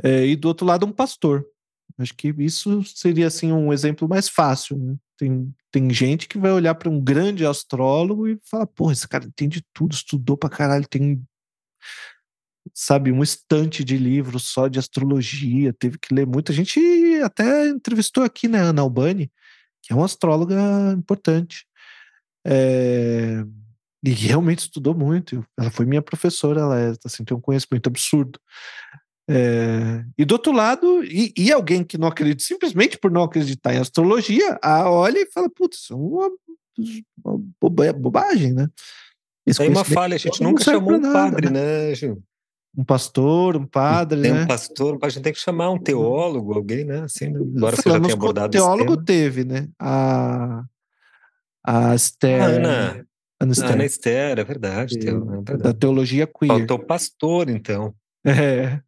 é, e do outro lado um pastor. Acho que isso seria assim um exemplo mais fácil. Né? Tem, tem gente que vai olhar para um grande astrólogo e fala: pô, esse cara entende tudo, estudou pra caralho, tem sabe, um estante de livros só de astrologia, teve que ler muito. A gente até entrevistou aqui, né, Ana Albani, que é uma astróloga importante. É, e realmente estudou muito. Ela foi minha professora, ela é, assim, tem um conhecimento absurdo. É, e do outro lado, e, e, alguém que não acredita, simplesmente por não acreditar em astrologia, a olha e fala: putz, isso é uma, uma bobagem, né? Esse Tem uma falha, a gente nunca chamou um padre, né, Gil? Um pastor, um padre, tem né? um pastor, a gente tem que chamar um teólogo, alguém, né? Assim, embora você já tenha abordado teólogo teve, né? A, a Esther... A Ana, Ana. Ana Esther, é verdade, é verdade. Da teologia queer. Faltou pastor, então. É.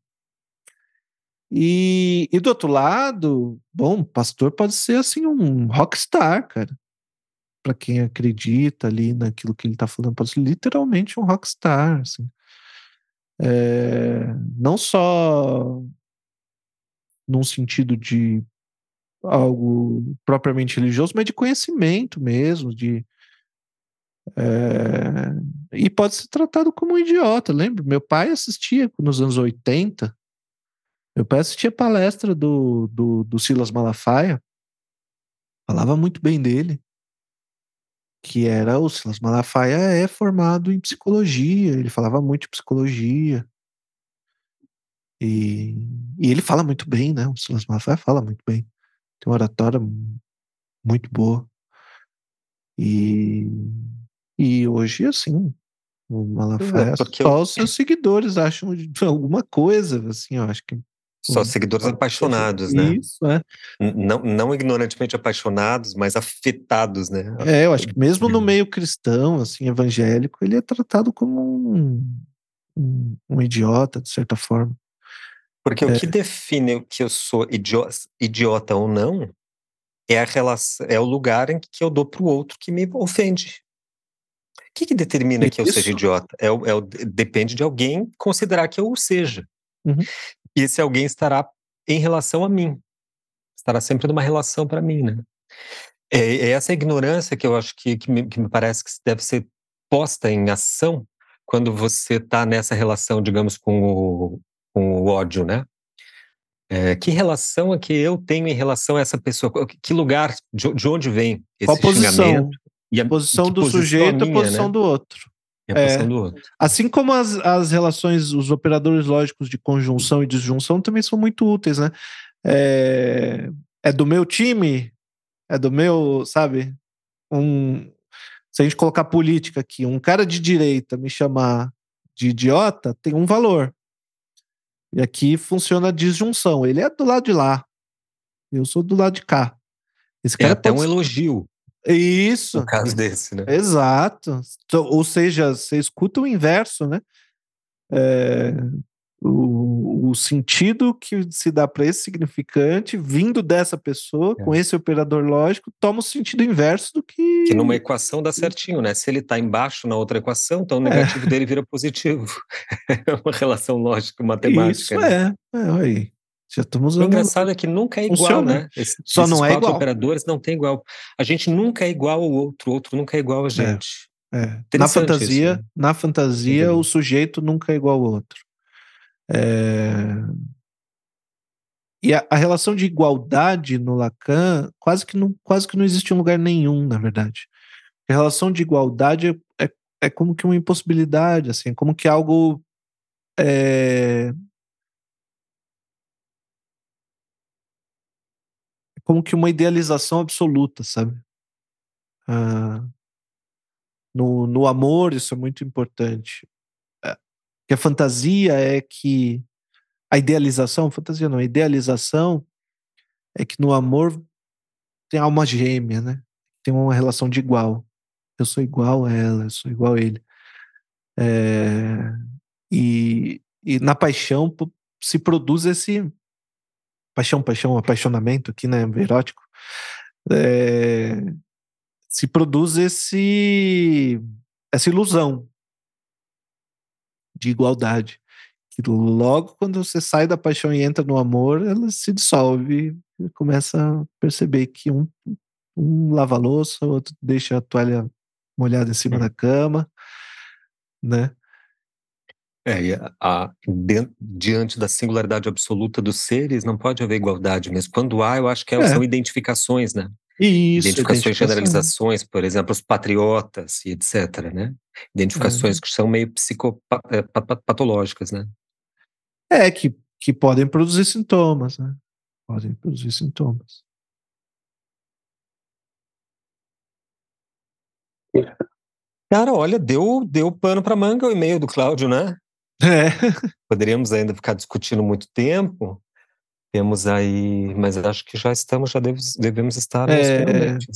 E, e do outro lado, bom, pastor pode ser assim um rockstar, cara. Para quem acredita ali naquilo que ele tá falando, pode ser literalmente um rockstar, assim. É, não só num sentido de algo propriamente religioso, mas de conhecimento mesmo, de é, e pode ser tratado como um idiota. Lembra? Meu pai assistia nos anos 80 meu pai assistia palestra do, do, do Silas Malafaia, falava muito bem dele, que era o Silas Malafaia é formado em psicologia, ele falava muito de psicologia. E, e ele fala muito bem, né? O Silas Malafaia fala muito bem. Tem uma oratória muito boa. E, e hoje, assim, o Malafaia, é, só eu... os seus seguidores acham de alguma coisa, assim, eu acho que só seguidores apaixonados, né? Isso, é. Não, não ignorantemente apaixonados, mas afetados, né? É, eu acho que mesmo no meio cristão, assim, evangélico, ele é tratado como um, um, um idiota, de certa forma. Porque é. o que define o que eu sou idiota, idiota ou não é a relação, é o lugar em que eu dou para o outro que me ofende. O que, que determina é que eu seja idiota? É, é, depende de alguém considerar que eu o seja. Uhum. E esse alguém estará em relação a mim. Estará sempre numa relação para mim, né? É, é, essa ignorância que eu acho que, que, me, que me parece que deve ser posta em ação quando você está nessa relação, digamos, com o, com o ódio, né? É, que relação é que eu tenho em relação a essa pessoa? Que lugar, de, de onde vem esse Qual posição? E a posição do sujeito e a posição né? do outro é, do outro. Assim como as, as relações, os operadores lógicos de conjunção e disjunção também são muito úteis, né? É, é do meu time, é do meu, sabe? Um, se a gente colocar política aqui, um cara de direita me chamar de idiota tem um valor. E aqui funciona a disjunção. Ele é do lado de lá. Eu sou do lado de cá. Esse é cara é até um elogio. Isso. No caso desse, né? Exato. Ou seja, você escuta o inverso, né? É, o, o, sentido que se dá para esse significante vindo dessa pessoa, é. com esse operador lógico, toma o sentido inverso do que. Que numa equação dá certinho, né? Se ele está embaixo na outra equação, então o é. negativo é. dele vira positivo. é uma relação lógica matemática. Isso né? é. é aí. Já estamos usando. O engraçado é que nunca é igual, né? Esse, Só não é igual. operadores não tem igual. A gente nunca é igual ao outro, o outro nunca é igual a é, gente. É. é. Na fantasia, isso, né? na fantasia Entendi. o sujeito nunca é igual ao outro. É... E a, a, relação de igualdade no Lacan quase que não, quase que não existe em lugar nenhum, na verdade. A relação de igualdade é, é, é como que uma impossibilidade, assim, como que algo como que uma idealização absoluta, sabe? Ah, no, no amor, isso é muito importante. É, que a fantasia é que. A idealização, fantasia não, a idealização é que no amor tem alma gêmea, né? Tem uma relação de igual. Eu sou igual a ela, eu sou igual a ele. É, e, e na paixão se produz esse paixão, paixão, apaixonamento aqui, né, erótico, é, se produz esse essa ilusão de igualdade. que logo quando você sai da paixão e entra no amor, ela se dissolve e começa a perceber que um, um lava a louça, o outro deixa a toalha molhada em cima hum. da cama, né? É, a, a, diante da singularidade absoluta dos seres, não pode haver igualdade mesmo. Quando há, eu acho que é, é. são identificações, né? Isso, identificações, generalizações, por exemplo, os patriotas e etc, né? Identificações é. que são meio psicopatológicas, né? É, que, que podem produzir sintomas, né? Podem produzir sintomas. Cara, olha, deu, deu pano para manga o e-mail do Cláudio, né? É. Poderíamos ainda ficar discutindo muito tempo. Temos aí, mas acho que já estamos, já devemos, devemos estar é,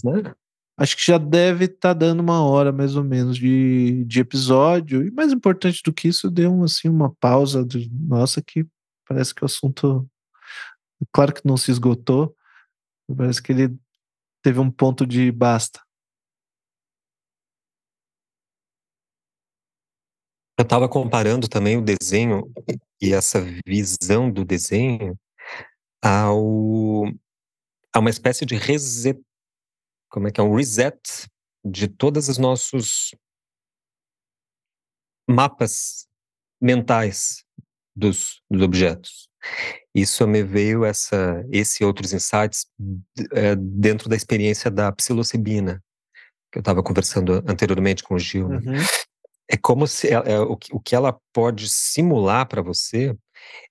né? Acho que já deve estar tá dando uma hora mais ou menos de, de episódio. E mais importante do que isso, deu assim uma pausa. De, nossa, que parece que o assunto, claro que não se esgotou. Parece que ele teve um ponto de basta. Eu estava comparando também o desenho e essa visão do desenho ao, a uma espécie de reset, como é que é, um reset de todos os nossos mapas mentais dos, dos objetos. Isso me veio essa, esse e outros insights é, dentro da experiência da psilocibina, que eu estava conversando anteriormente com o Gil. Né? É como se é, é, o, o que ela pode simular para você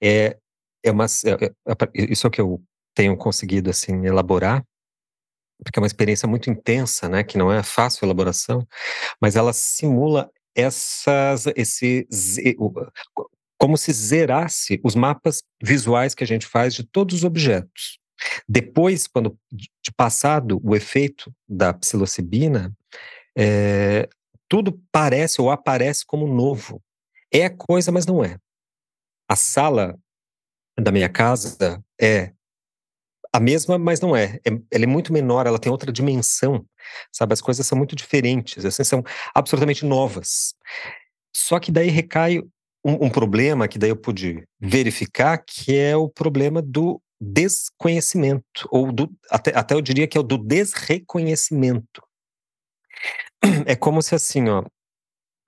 é, é uma. É, é, isso é o que eu tenho conseguido assim elaborar, porque é uma experiência muito intensa, né? Que não é fácil a elaboração, mas ela simula essas, esse, como se zerasse os mapas visuais que a gente faz de todos os objetos. Depois, quando de passado o efeito da psilocibina, é, tudo parece ou aparece como novo. É coisa, mas não é. A sala da minha casa é a mesma, mas não é. é. Ela é muito menor, ela tem outra dimensão, sabe? As coisas são muito diferentes, assim, são absolutamente novas. Só que daí recai um, um problema que daí eu pude verificar, que é o problema do desconhecimento, ou do, até, até eu diria que é o do desreconhecimento. é como se assim, ó,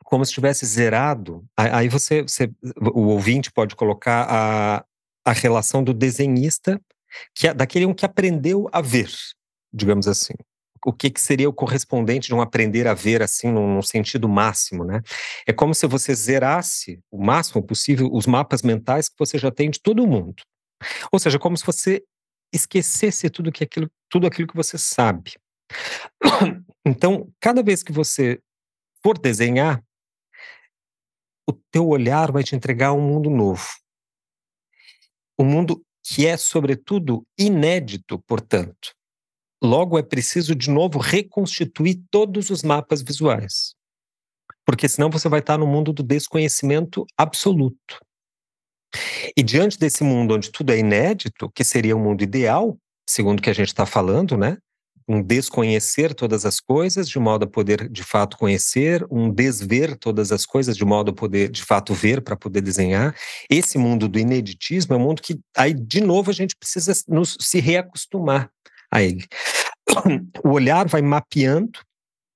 como se tivesse zerado. Aí você, você, o ouvinte pode colocar a, a relação do desenhista, que é daquele um que aprendeu a ver, digamos assim. O que, que seria o correspondente de um aprender a ver assim, num, num sentido máximo, né? É como se você zerasse o máximo possível os mapas mentais que você já tem de todo mundo. Ou seja, como se você esquecesse tudo que aquilo, tudo aquilo que você sabe. Então, cada vez que você for desenhar, o teu olhar vai te entregar um mundo novo. Um mundo que é, sobretudo, inédito, portanto. Logo, é preciso, de novo, reconstituir todos os mapas visuais. Porque senão você vai estar no mundo do desconhecimento absoluto. E diante desse mundo onde tudo é inédito, que seria o um mundo ideal, segundo o que a gente está falando, né? Um desconhecer todas as coisas de modo a poder de fato conhecer, um desver todas as coisas de modo a poder de fato ver para poder desenhar. Esse mundo do ineditismo é um mundo que aí de novo a gente precisa nos, se reacostumar a ele. O olhar vai mapeando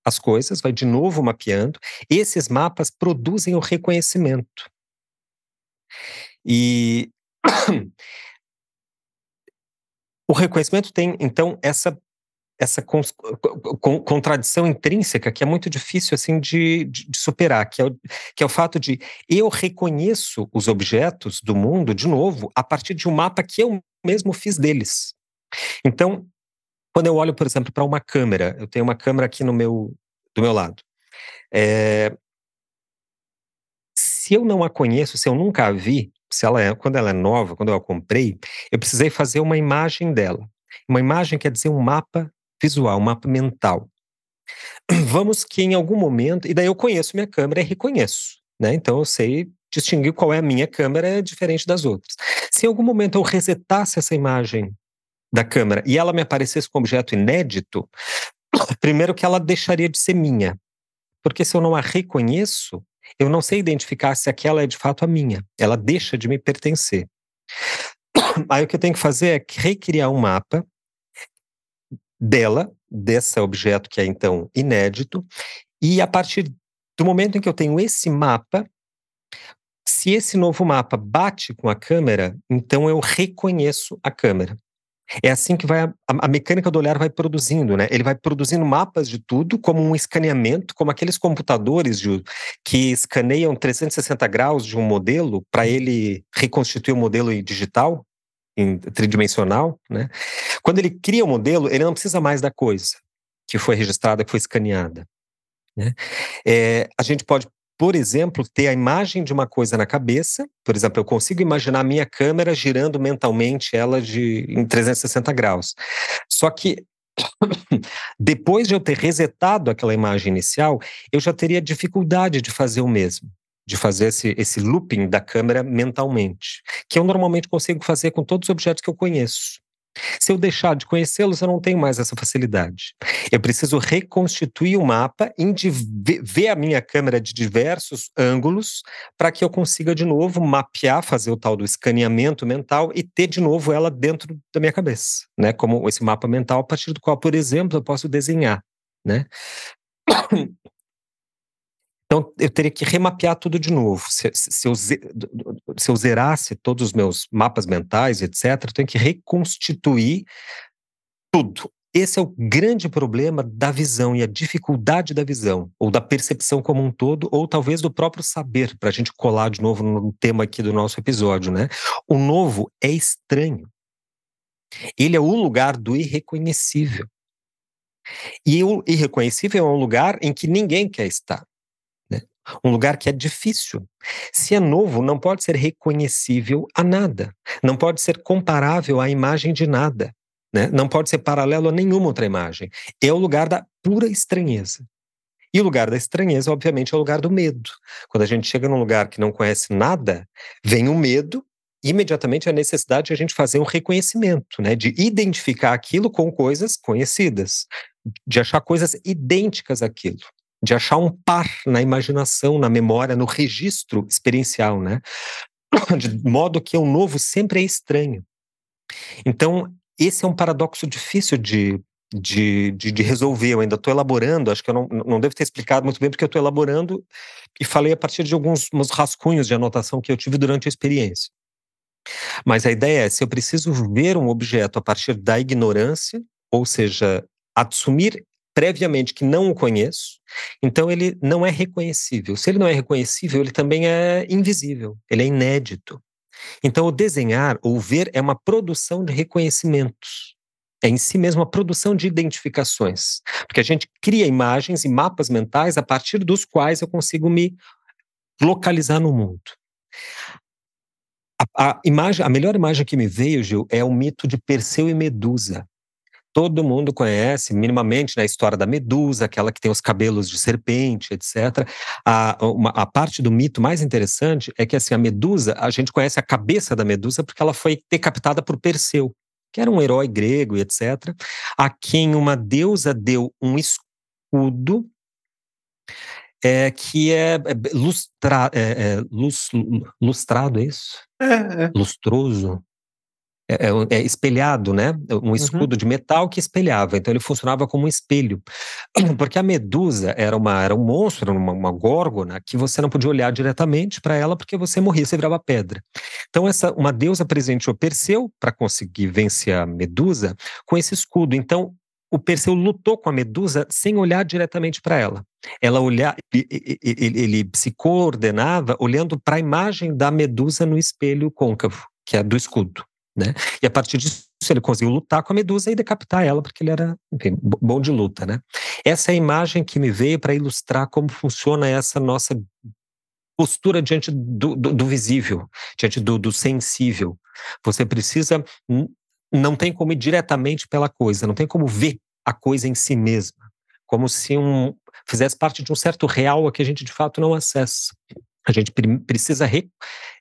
as coisas, vai de novo mapeando. Esses mapas produzem o reconhecimento. E o reconhecimento tem, então, essa essa contradição intrínseca que é muito difícil assim de, de, de superar, que é, o, que é o fato de eu reconheço os objetos do mundo de novo a partir de um mapa que eu mesmo fiz deles. Então, quando eu olho, por exemplo, para uma câmera, eu tenho uma câmera aqui no meu do meu lado. É, se eu não a conheço, se eu nunca a vi, se ela é, quando ela é nova, quando eu a comprei, eu precisei fazer uma imagem dela. Uma imagem quer dizer um mapa visual, mapa mental. Vamos que em algum momento, e daí eu conheço minha câmera e reconheço, né? Então eu sei distinguir qual é a minha câmera diferente das outras. Se em algum momento eu resetasse essa imagem da câmera e ela me aparecesse com um objeto inédito, primeiro que ela deixaria de ser minha. Porque se eu não a reconheço, eu não sei identificar se aquela é de fato a minha. Ela deixa de me pertencer. Aí o que eu tenho que fazer é recriar um mapa dela, desse objeto que é então inédito, e a partir do momento em que eu tenho esse mapa, se esse novo mapa bate com a câmera, então eu reconheço a câmera. É assim que vai a, a, mecânica do olhar vai produzindo, né? Ele vai produzindo mapas de tudo, como um escaneamento, como aqueles computadores de, que escaneiam 360 graus de um modelo para ele reconstituir o modelo digital, em tridimensional, né? Quando ele cria o um modelo, ele não precisa mais da coisa que foi registrada, que foi escaneada. Né? É, a gente pode por exemplo, ter a imagem de uma coisa na cabeça. Por exemplo, eu consigo imaginar a minha câmera girando mentalmente ela de em 360 graus. Só que depois de eu ter resetado aquela imagem inicial, eu já teria dificuldade de fazer o mesmo, de fazer esse, esse looping da câmera mentalmente, que eu normalmente consigo fazer com todos os objetos que eu conheço. Se eu deixar de conhecê-los, eu não tenho mais essa facilidade. Eu preciso reconstituir o mapa, ver a minha câmera de diversos ângulos, para que eu consiga de novo mapear, fazer o tal do escaneamento mental e ter de novo ela dentro da minha cabeça, né? Como esse mapa mental a partir do qual, por exemplo, eu posso desenhar, né? Então, eu teria que remapear tudo de novo. Se, se, eu, se, eu, zerasse todos os meus mapas mentais, etc., eu tenho que reconstituir tudo. Esse é o grande problema da visão e a dificuldade da visão, ou da percepção como um todo, ou talvez do próprio saber, para a gente colar de novo no tema aqui do nosso episódio, né? O novo é estranho. Ele é o lugar do irreconhecível. E o irreconhecível é um lugar em que ninguém quer estar um lugar que é difícil. Se é novo, não pode ser reconhecível a nada, não pode ser comparável à imagem de nada, né? não pode ser paralelo a nenhuma outra imagem. É o lugar da pura estranheza. E o lugar da estranheza, obviamente, é o lugar do medo. Quando a gente chega num lugar que não conhece nada, vem o medo, imediatamente a necessidade de a gente fazer um reconhecimento, né? de identificar aquilo com coisas conhecidas, de achar coisas idênticas àquilo de achar um par na imaginação, na memória, no registro experiencial, né? De modo que o novo sempre é estranho. Então, esse é um paradoxo difícil de, de, de, de resolver. Eu ainda estou elaborando, acho que eu não, não devo ter explicado muito bem, porque eu estou elaborando e falei a partir de alguns rascunhos de anotação que eu tive durante a experiência. Mas a ideia é: se eu preciso ver um objeto a partir da ignorância, ou seja, assumir previamente que não o conheço, então ele não é reconhecível. Se ele não é reconhecível, ele também é invisível, ele é inédito. Então, o desenhar ou ver é uma produção de reconhecimentos. É em si mesmo uma produção de identificações. Porque a gente cria imagens e mapas mentais a partir dos quais eu consigo me localizar no mundo. A, a, imagem, a melhor imagem que me veio, Gil, é o mito de Perseu e Medusa todo mundo conhece minimamente na né, história da Medusa, aquela que tem os cabelos de serpente, etc. A, uma, a parte do mito mais interessante é que assim a Medusa, a gente conhece a cabeça da Medusa porque ela foi decapitada por Perseu, que era um herói grego e etc. A quem uma deusa deu um escudo é, que é, é, lustra, é, é lus, lustrado, é isso? É, é. Lustroso. É, é, é, espelhado, né? Um uhum. escudo uhum. de metal que espelhava, então ele funcionava como um espelho. Porque a medusa era, uma, era um monstro, uma, uma górgona, que você não podia olhar diretamente para ela porque você morria, você virava pedra. Então, essa, uma deusa presenteou Perseu para conseguir vencer a medusa com esse escudo. Então, o Perseu lutou com a Medusa sem olhar diretamente para ela. Ela olhar, ele, ele, ele, se coordenava olhando para a imagem da Medusa no espelho côncavo, que é do escudo. Né? E a partir disso ele conseguiu lutar com a Medusa e decapitar ela, porque ele era, enfim, bom de luta, né? Essa é a imagem que me veio para ilustrar como funciona essa nossa postura diante do, do, do visível, diante do, do sensível. Você precisa, não tem como ir diretamente pela coisa, não tem como ver a coisa em si mesma, como se um fizesse parte de um certo real a que a gente de fato não acessa. A gente precisa re,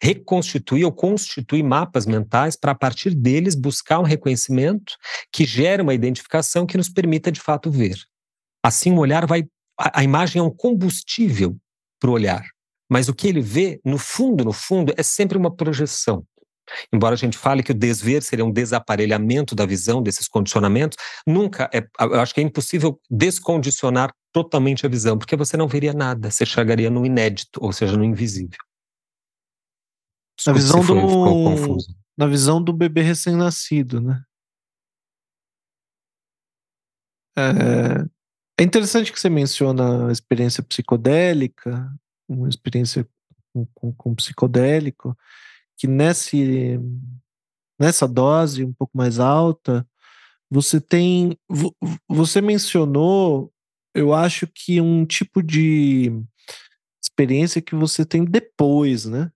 reconstituir ou constituir mapas mentais para, a partir deles, buscar um reconhecimento que gere uma identificação que nos permita, de fato, ver. Assim, o olhar vai. A, a imagem é um combustível para o olhar. Mas o que ele vê, no fundo, no fundo, é sempre uma projeção. Embora a gente fale que o desver seria um desaparelhamento da visão desses condicionamentos, nunca é, eu acho que é impossível descondicionar totalmente a visão, porque você não veria nada, você chegaria no inédito, ou seja, no invisível. na visão do na visão do bebê recém-nascido, né? É, é interessante que você menciona a experiência psicodélica, uma experiência com, com, com psicodélico, que nesse, nessa dose um pouco mais alta, você tem. Você mencionou, eu acho que um tipo de experiência que você tem depois, né?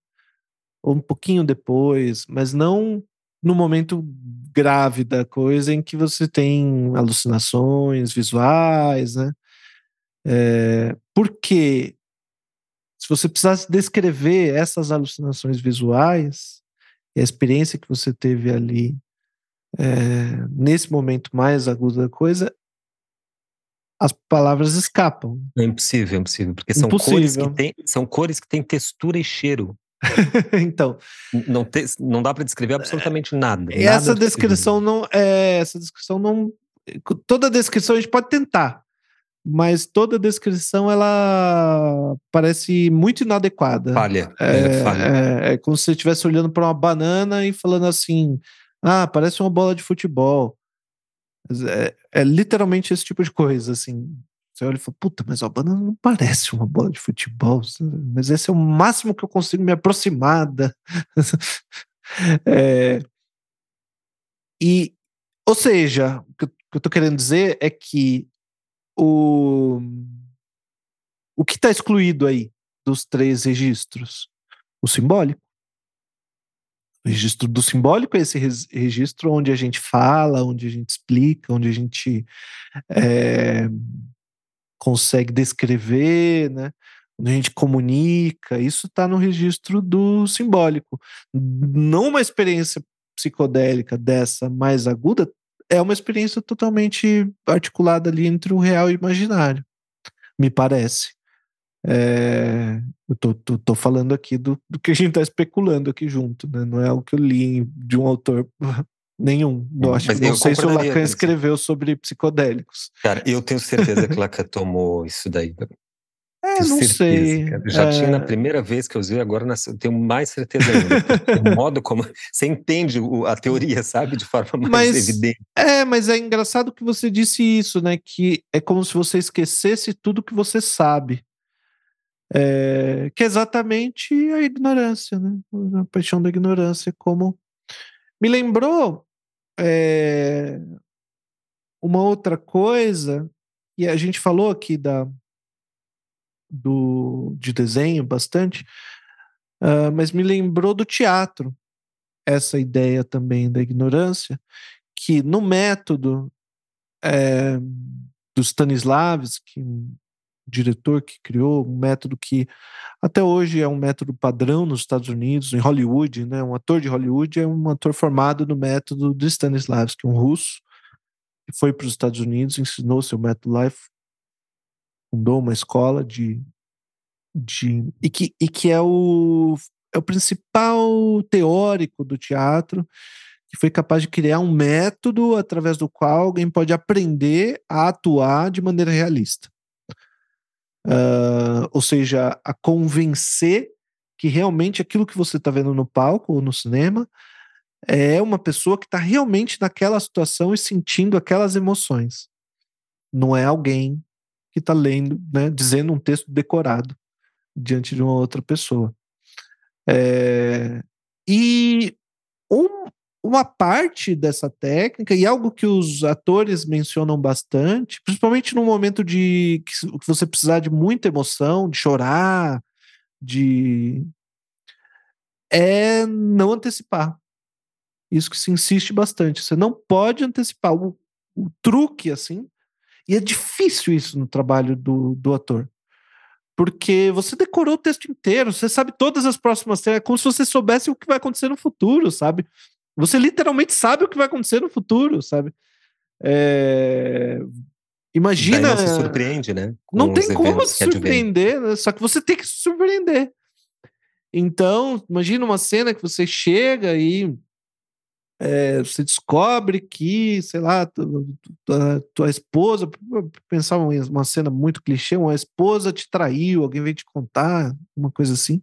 Ou um pouquinho depois, mas não no momento grave da coisa em que você tem alucinações visuais, né? É, porque se você precisasse descrever essas alucinações visuais e a experiência que você teve ali é, nesse momento mais agudo da coisa, as palavras escapam. É impossível, é impossível, porque são impossível. cores que têm, são cores que têm textura e cheiro. então, não, te, não dá para descrever absolutamente nada. nada essa descrição não é, essa descrição não toda descrição a gente pode tentar, mas toda a descrição ela parece muito inadequada. Falha. É, é, falha. é, é como se você estivesse olhando para uma banana e falando assim: ah, parece uma bola de futebol. É, é, literalmente esse tipo de coisa, assim. Você olha e fala, puta, mas a banana não parece uma bola de futebol, mas esse é o máximo que eu consigo me aproximar da. é, e, ou seja, o que eu tô querendo dizer é que o, o que está excluído aí dos três registros? O simbólico. O registro do simbólico é esse registro onde a gente fala, onde a gente explica, onde a gente é, consegue descrever, né? onde a gente comunica. Isso está no registro do simbólico. Não uma experiência psicodélica dessa mais aguda é uma experiência totalmente articulada ali entre o real e o imaginário, me parece. É, eu tô, tô, tô, falando aqui do, do que a gente está especulando aqui junto, né? Não é o que eu li de um autor nenhum. Não, acho, não sei se o Lacan escreveu sobre psicodélicos. Cara, eu tenho certeza que Lacan tomou isso daí é, não certeza, sei. Cara. Já é... tinha na primeira vez que eu usei, agora eu tenho mais certeza ainda. o modo como você entende a teoria, sabe, de forma mais mas, evidente. É, mas é engraçado que você disse isso, né? Que é como se você esquecesse tudo que você sabe. É, que é exatamente a ignorância, né? A paixão da ignorância, como me lembrou é, uma outra coisa e a gente falou aqui da do, de desenho bastante, uh, mas me lembrou do teatro, essa ideia também da ignorância, que no método é, do Stanislavski, diretor que criou um método que até hoje é um método padrão nos Estados Unidos, em Hollywood, né? Um ator de Hollywood é um ator formado no método do Stanislavski, um russo, que foi para os Estados Unidos, ensinou seu método lá fundou uma escola de, de e, que, e que é o, é o principal teórico do teatro que foi capaz de criar um método através do qual alguém pode aprender a atuar de maneira realista. Uh, ou seja, a convencer que realmente aquilo que você está vendo no palco ou no cinema é uma pessoa que está realmente naquela situação e sentindo aquelas emoções. Não é alguém que está lendo, né, dizendo um texto decorado diante de uma outra pessoa. É, e um, uma parte dessa técnica, e algo que os atores mencionam bastante, principalmente no momento de que, você precisar de muita emoção, de chorar, de. é não antecipar. Isso que se insiste bastante. Você não pode antecipar. O, o truque, assim, e é difícil isso no trabalho do, do ator. Porque você decorou o texto inteiro, você sabe todas as próximas cenas, é como se você soubesse o que vai acontecer no futuro, sabe? Você literalmente sabe o que vai acontecer no futuro, sabe? É... Imagina. Daí não se surpreende, né? Com não tem como se surpreender, né? só que você tem que se surpreender. Então, imagina uma cena que você chega e é, você descobre que, sei lá, tua, tua esposa, pensar uma, uma cena muito clichê, uma esposa te traiu, alguém veio te contar, uma coisa assim.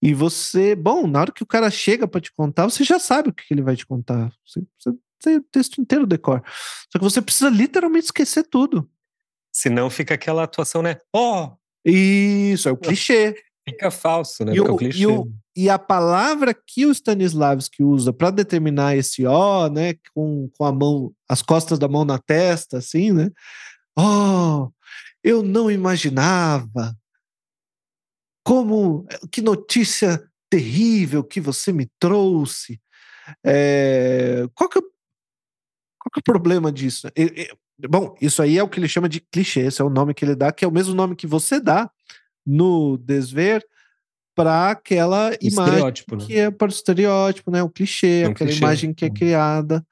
E você, bom, na hora que o cara chega para te contar, você já sabe o que ele vai te contar. Você, você tem o texto inteiro decor. Só que você precisa literalmente esquecer tudo. Senão fica aquela atuação, né? Ó! Oh! Isso, é o clichê. Fica falso, né? E, o, e, o, e, a palavra que o Stanislavski usa para determinar esse ó, né, com, com a mão, as costas da mão na testa, assim, né? Oh, eu não imaginava. Como, que notícia terrível que você me trouxe. É, qual, que é, qual que é o problema disso? bom, isso aí é o que ele chama de clichê, esse é o nome que ele dá, que é o mesmo nome que você dá no desver para aquela imagem né? que é para o estereótipo, né? O clichê, é um aquela clichê. imagem que é hum. criada.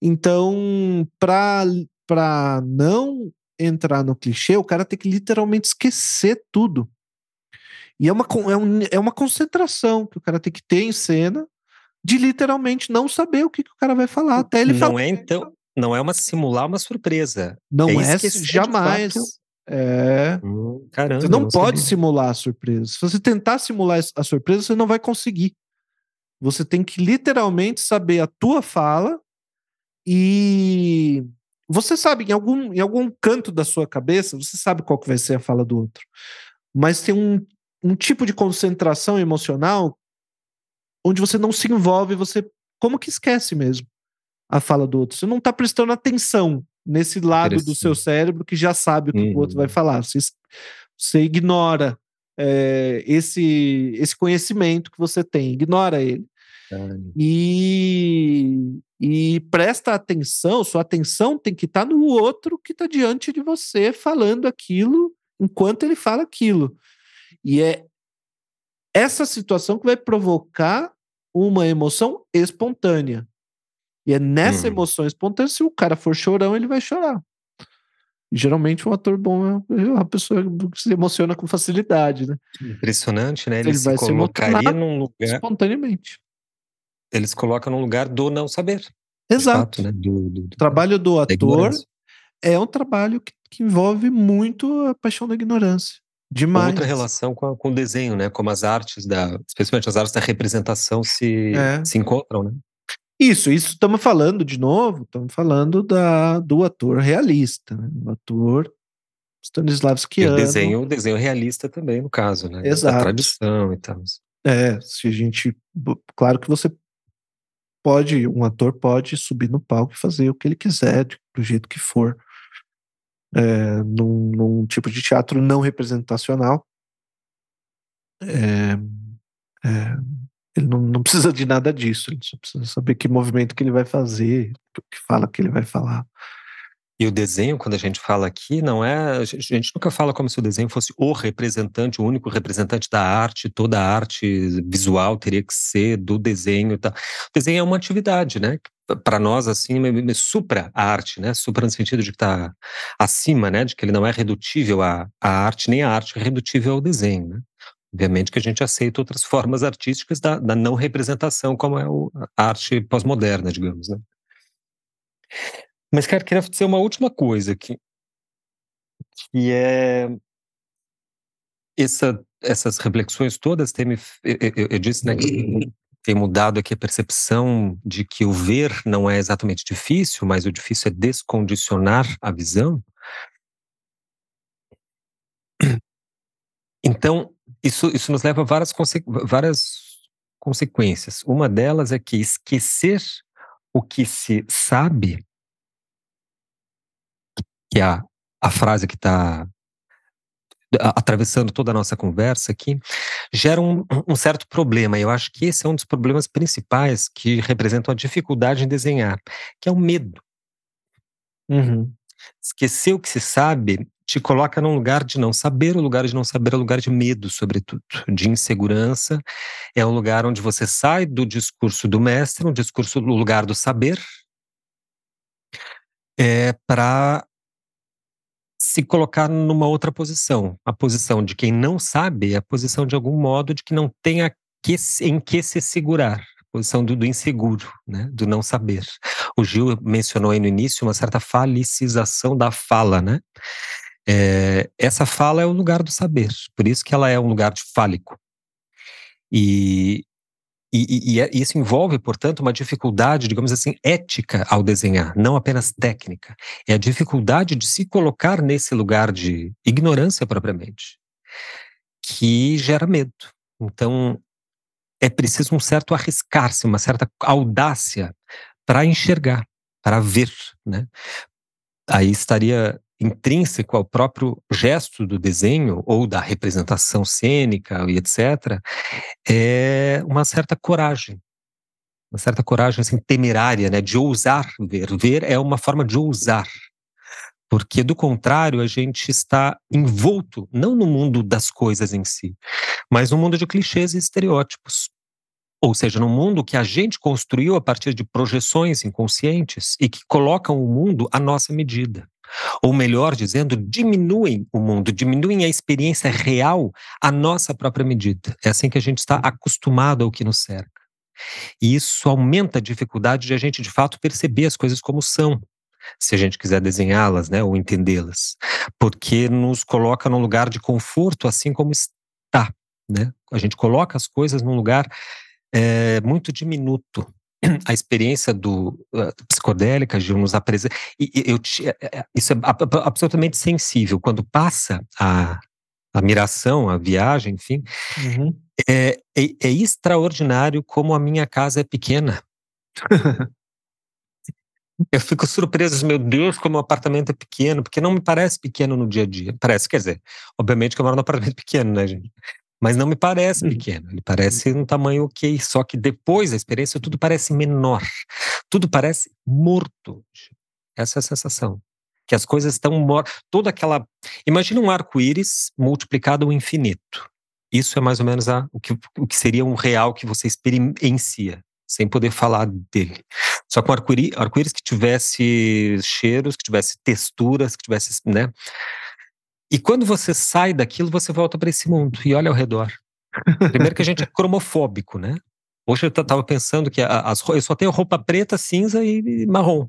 Então, para não entrar no clichê, o cara tem que literalmente esquecer tudo. E é uma, é, um, é uma concentração que o cara tem que ter em cena de literalmente não saber o que, que o cara vai falar. Até ele não falar. é então, não é uma simular uma surpresa. Não é, é jamais. É. Hum, caramba, você não, não pode sabia. simular a surpresa. Se você tentar simular a surpresa, você não vai conseguir. Você tem que literalmente saber a tua fala e você sabe em algum, em algum canto da sua cabeça, você sabe qual que vai ser a fala do outro. Mas tem um, um tipo de concentração emocional onde você não se envolve, você como que esquece mesmo a fala do outro. Você não está prestando atenção nesse lado do seu cérebro que já sabe o que uhum. o outro vai uhum. falar. Você, você ignora é, esse, esse conhecimento que você tem, ignora ele. E, e presta atenção, sua atenção tem que estar tá no outro que está diante de você falando aquilo enquanto ele fala aquilo. E é essa situação que vai provocar uma emoção espontânea. E é nessa hum. emoção espontânea, se o cara for chorão, ele vai chorar. E, geralmente um ator bom é uma pessoa que se emociona com facilidade, né? Impressionante, né? Ele, ele se colocaria se num lugar espontaneamente. Eles colocam num lugar do não saber. Exato. Fato, né? do, do, do, o trabalho do ator é um trabalho que, que, envolve muito a paixão da ignorância. Demais. Outra relação com, a, com o desenho, né? Como as artes da, especialmente as artes da representação se, é. se encontram, né? Isso, isso estamos falando de novo, estamos falando da, do ator realista, né? o ator Stanislavskiano. E o desenho, o desenho realista também, no caso, né? Exato. Da tradição e tal. É, se a gente. Claro que você pode, um ator pode subir no palco e fazer o que ele quiser, do jeito que for. É, num, num tipo de teatro não representacional. É, é, ele não, não, precisa de nada disso, ele só precisa saber que movimento que ele vai fazer, o que fala que ele vai falar. E o desenho, quando a gente fala aqui, não é. A gente nunca fala como se o desenho fosse o representante, o único representante da arte, toda a arte visual teria que ser do desenho. O desenho é uma atividade, né? Para nós, assim, supra a arte, né? Supra no sentido de que está acima, né? De que ele não é redutível à, à arte, nem a arte é redutível ao desenho, né? Obviamente que a gente aceita outras formas artísticas da, da não representação, como é a arte pós-moderna, digamos, né? Mas, cara, queria dizer uma última coisa aqui, que é essa, essas reflexões todas têm me, eu, eu, eu disse, né, que tem mudado aqui a percepção de que o ver não é exatamente difícil, mas o difícil é descondicionar a visão. Então, isso, isso nos leva a várias, conse várias consequências. Uma delas é que esquecer o que se sabe, que é a, a frase que está atravessando toda a nossa conversa aqui, gera um, um, certo problema. Eu acho que esse é um dos problemas principais que representam a dificuldade em desenhar, que é o medo. Uhum. Esquecer o que se sabe te coloca num lugar de não saber, o lugar de não saber é um lugar de medo, sobretudo, de insegurança. É um lugar onde você sai do discurso do mestre, um discurso do lugar do saber, é, para se colocar numa outra posição. A posição de quem não sabe é a posição, de algum modo, de que não tem que, em que se segurar. A posição do, do, inseguro, né? do não saber. O Gil mencionou aí no início uma certa falicização da fala, né? É, essa fala é o lugar do saber, por isso que ela é um lugar de fálico. E, e, e, e, isso envolve, portanto, uma dificuldade, digamos assim, ética ao desenhar, não apenas técnica. É a dificuldade de se colocar nesse lugar de ignorância propriamente, que gera medo. Então, é preciso um certo arriscar-se, uma certa audácia para enxergar, para ver, né? Aí estaria intrínseco ao próprio gesto do desenho ou da representação cênica e etc., é uma certa coragem. Uma certa coragem assim, temerária, né, de ousar ver. Ver é uma forma de ousar. Porque, do contrário, a gente está envolto, não no mundo das coisas em si, mas no mundo de clichês e estereótipos. Ou seja, no mundo que a gente construiu a partir de projeções inconscientes e que colocam o mundo à nossa medida. Ou melhor dizendo, diminuem o mundo, diminuem a experiência real à nossa própria medida. É assim que a gente está acostumado ao que nos cerca. E isso aumenta a dificuldade de a gente, de fato, perceber as coisas como são, se a gente quiser desenhá-las, né, ou entendê-las, porque nos coloca num lugar de conforto, assim como está, né? A gente coloca as coisas num lugar é, muito diminuto, a experiência do uh, psicodélica, Gil, nos apresenta. Eu, é, é, isso é absolutamente sensível. Quando passa a, a miração, a viagem, enfim, uhum. é, é, é, extraordinário como a minha casa é pequena. eu fico surpreso, meu Deus, como o apartamento é pequeno, porque não me parece pequeno no dia a dia. Parece, quer dizer, obviamente que eu moro num apartamento pequeno, né, gente? Mas não me parece uhum. pequeno, ele parece um tamanho ok, só que depois da experiência tudo parece menor, tudo parece morto. Essa é a sensação. Que as coisas estão mortas. Toda aquela. Imagina um arco-íris multiplicado ao infinito. Isso é mais ou menos a, o, que, o que seria um real que você experiencia, sem poder falar dele. Só com arco-íris arco que tivesse cheiros, que tivesse texturas, que tivesse. Né? E quando você sai daquilo, você volta para esse mundo e olha ao redor. Primeiro que a gente é cromofóbico, né? Hoje eu estava pensando que as, eu só tenho roupa preta, cinza e marrom.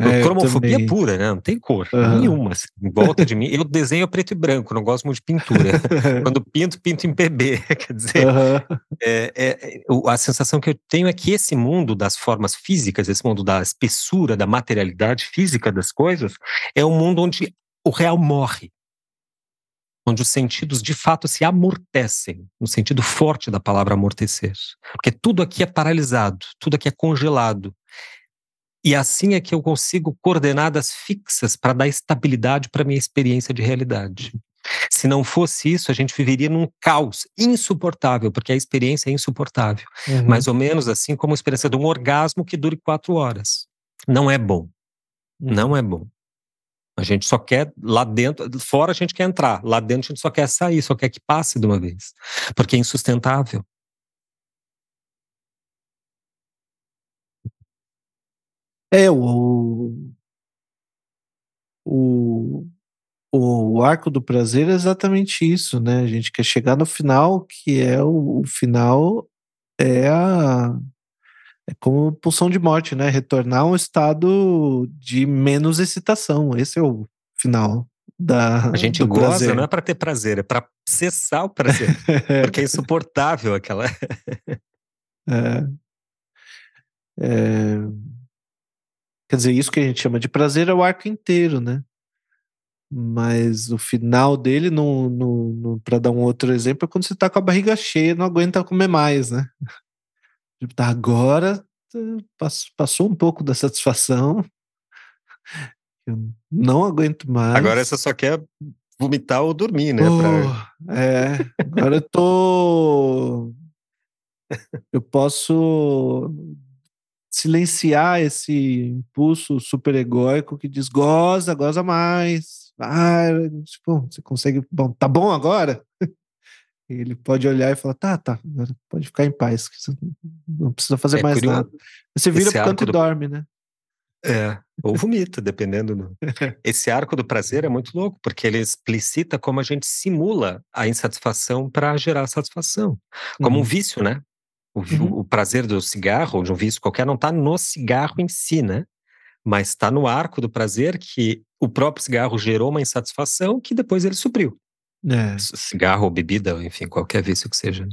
É, cromofobia pura, né? Não tem cor uhum. nenhuma. Assim, em volta de mim, eu desenho preto e branco, não gosto muito de pintura. Quando pinto, pinto em PB. Quer dizer, uhum. é, é, a sensação que eu tenho é que esse mundo das formas físicas, esse mundo da espessura, da materialidade física das coisas, é um mundo onde o real morre onde os sentidos de fato se amortecem, no sentido forte da palavra amortecer. Porque tudo aqui é paralisado, tudo aqui é congelado. E assim é que eu consigo coordenadas fixas para dar estabilidade para minha experiência de realidade. Se não fosse isso, a gente viveria num caos insuportável, porque a experiência é insuportável. Uhum. Mais ou menos assim como a experiência de um orgasmo que dure quatro horas. Não é bom. Uhum. Não é bom. A gente só quer lá dentro, fora a gente quer entrar, lá dentro a gente só quer sair, só quer que passe de uma vez, porque é insustentável. É, o, o, o arco do prazer é exatamente isso, né? A gente quer chegar no final, que é o, o final, é a, é como pulsão de morte, né? Retornar a um estado de menos excitação. Esse é o final da. A gente goza prazer. não é para ter prazer, é para cessar o prazer. porque é insuportável aquela. é. É... Quer dizer, isso que a gente chama de prazer é o arco inteiro, né? Mas o final dele, no, no, no para dar um outro exemplo, é quando você tá com a barriga cheia não aguenta comer mais, né? Tipo, tá, agora passou um pouco da satisfação. Eu não aguento mais. Agora você só quer vomitar ou dormir, né? Oh, pra... É, agora eu tô. Eu posso silenciar esse impulso super egóico que diz goza, goza mais. Ah, tipo, você consegue. Bom, tá bom agora? Ele pode olhar e falar: tá, tá, pode ficar em paz, não precisa fazer é, mais nada. Você vira pro canto e dorme, né? É, ou vomita, dependendo. Do... Esse arco do prazer é muito louco, porque ele explicita como a gente simula a insatisfação para gerar satisfação. Como uhum. um vício, né? O, uhum. o, prazer do cigarro, ou de um vício qualquer, não está no cigarro em si, né? Mas está no arco do prazer que o próprio cigarro gerou uma insatisfação que depois ele supriu. É. Cigarro ou bebida, enfim, qualquer vício que seja. Né?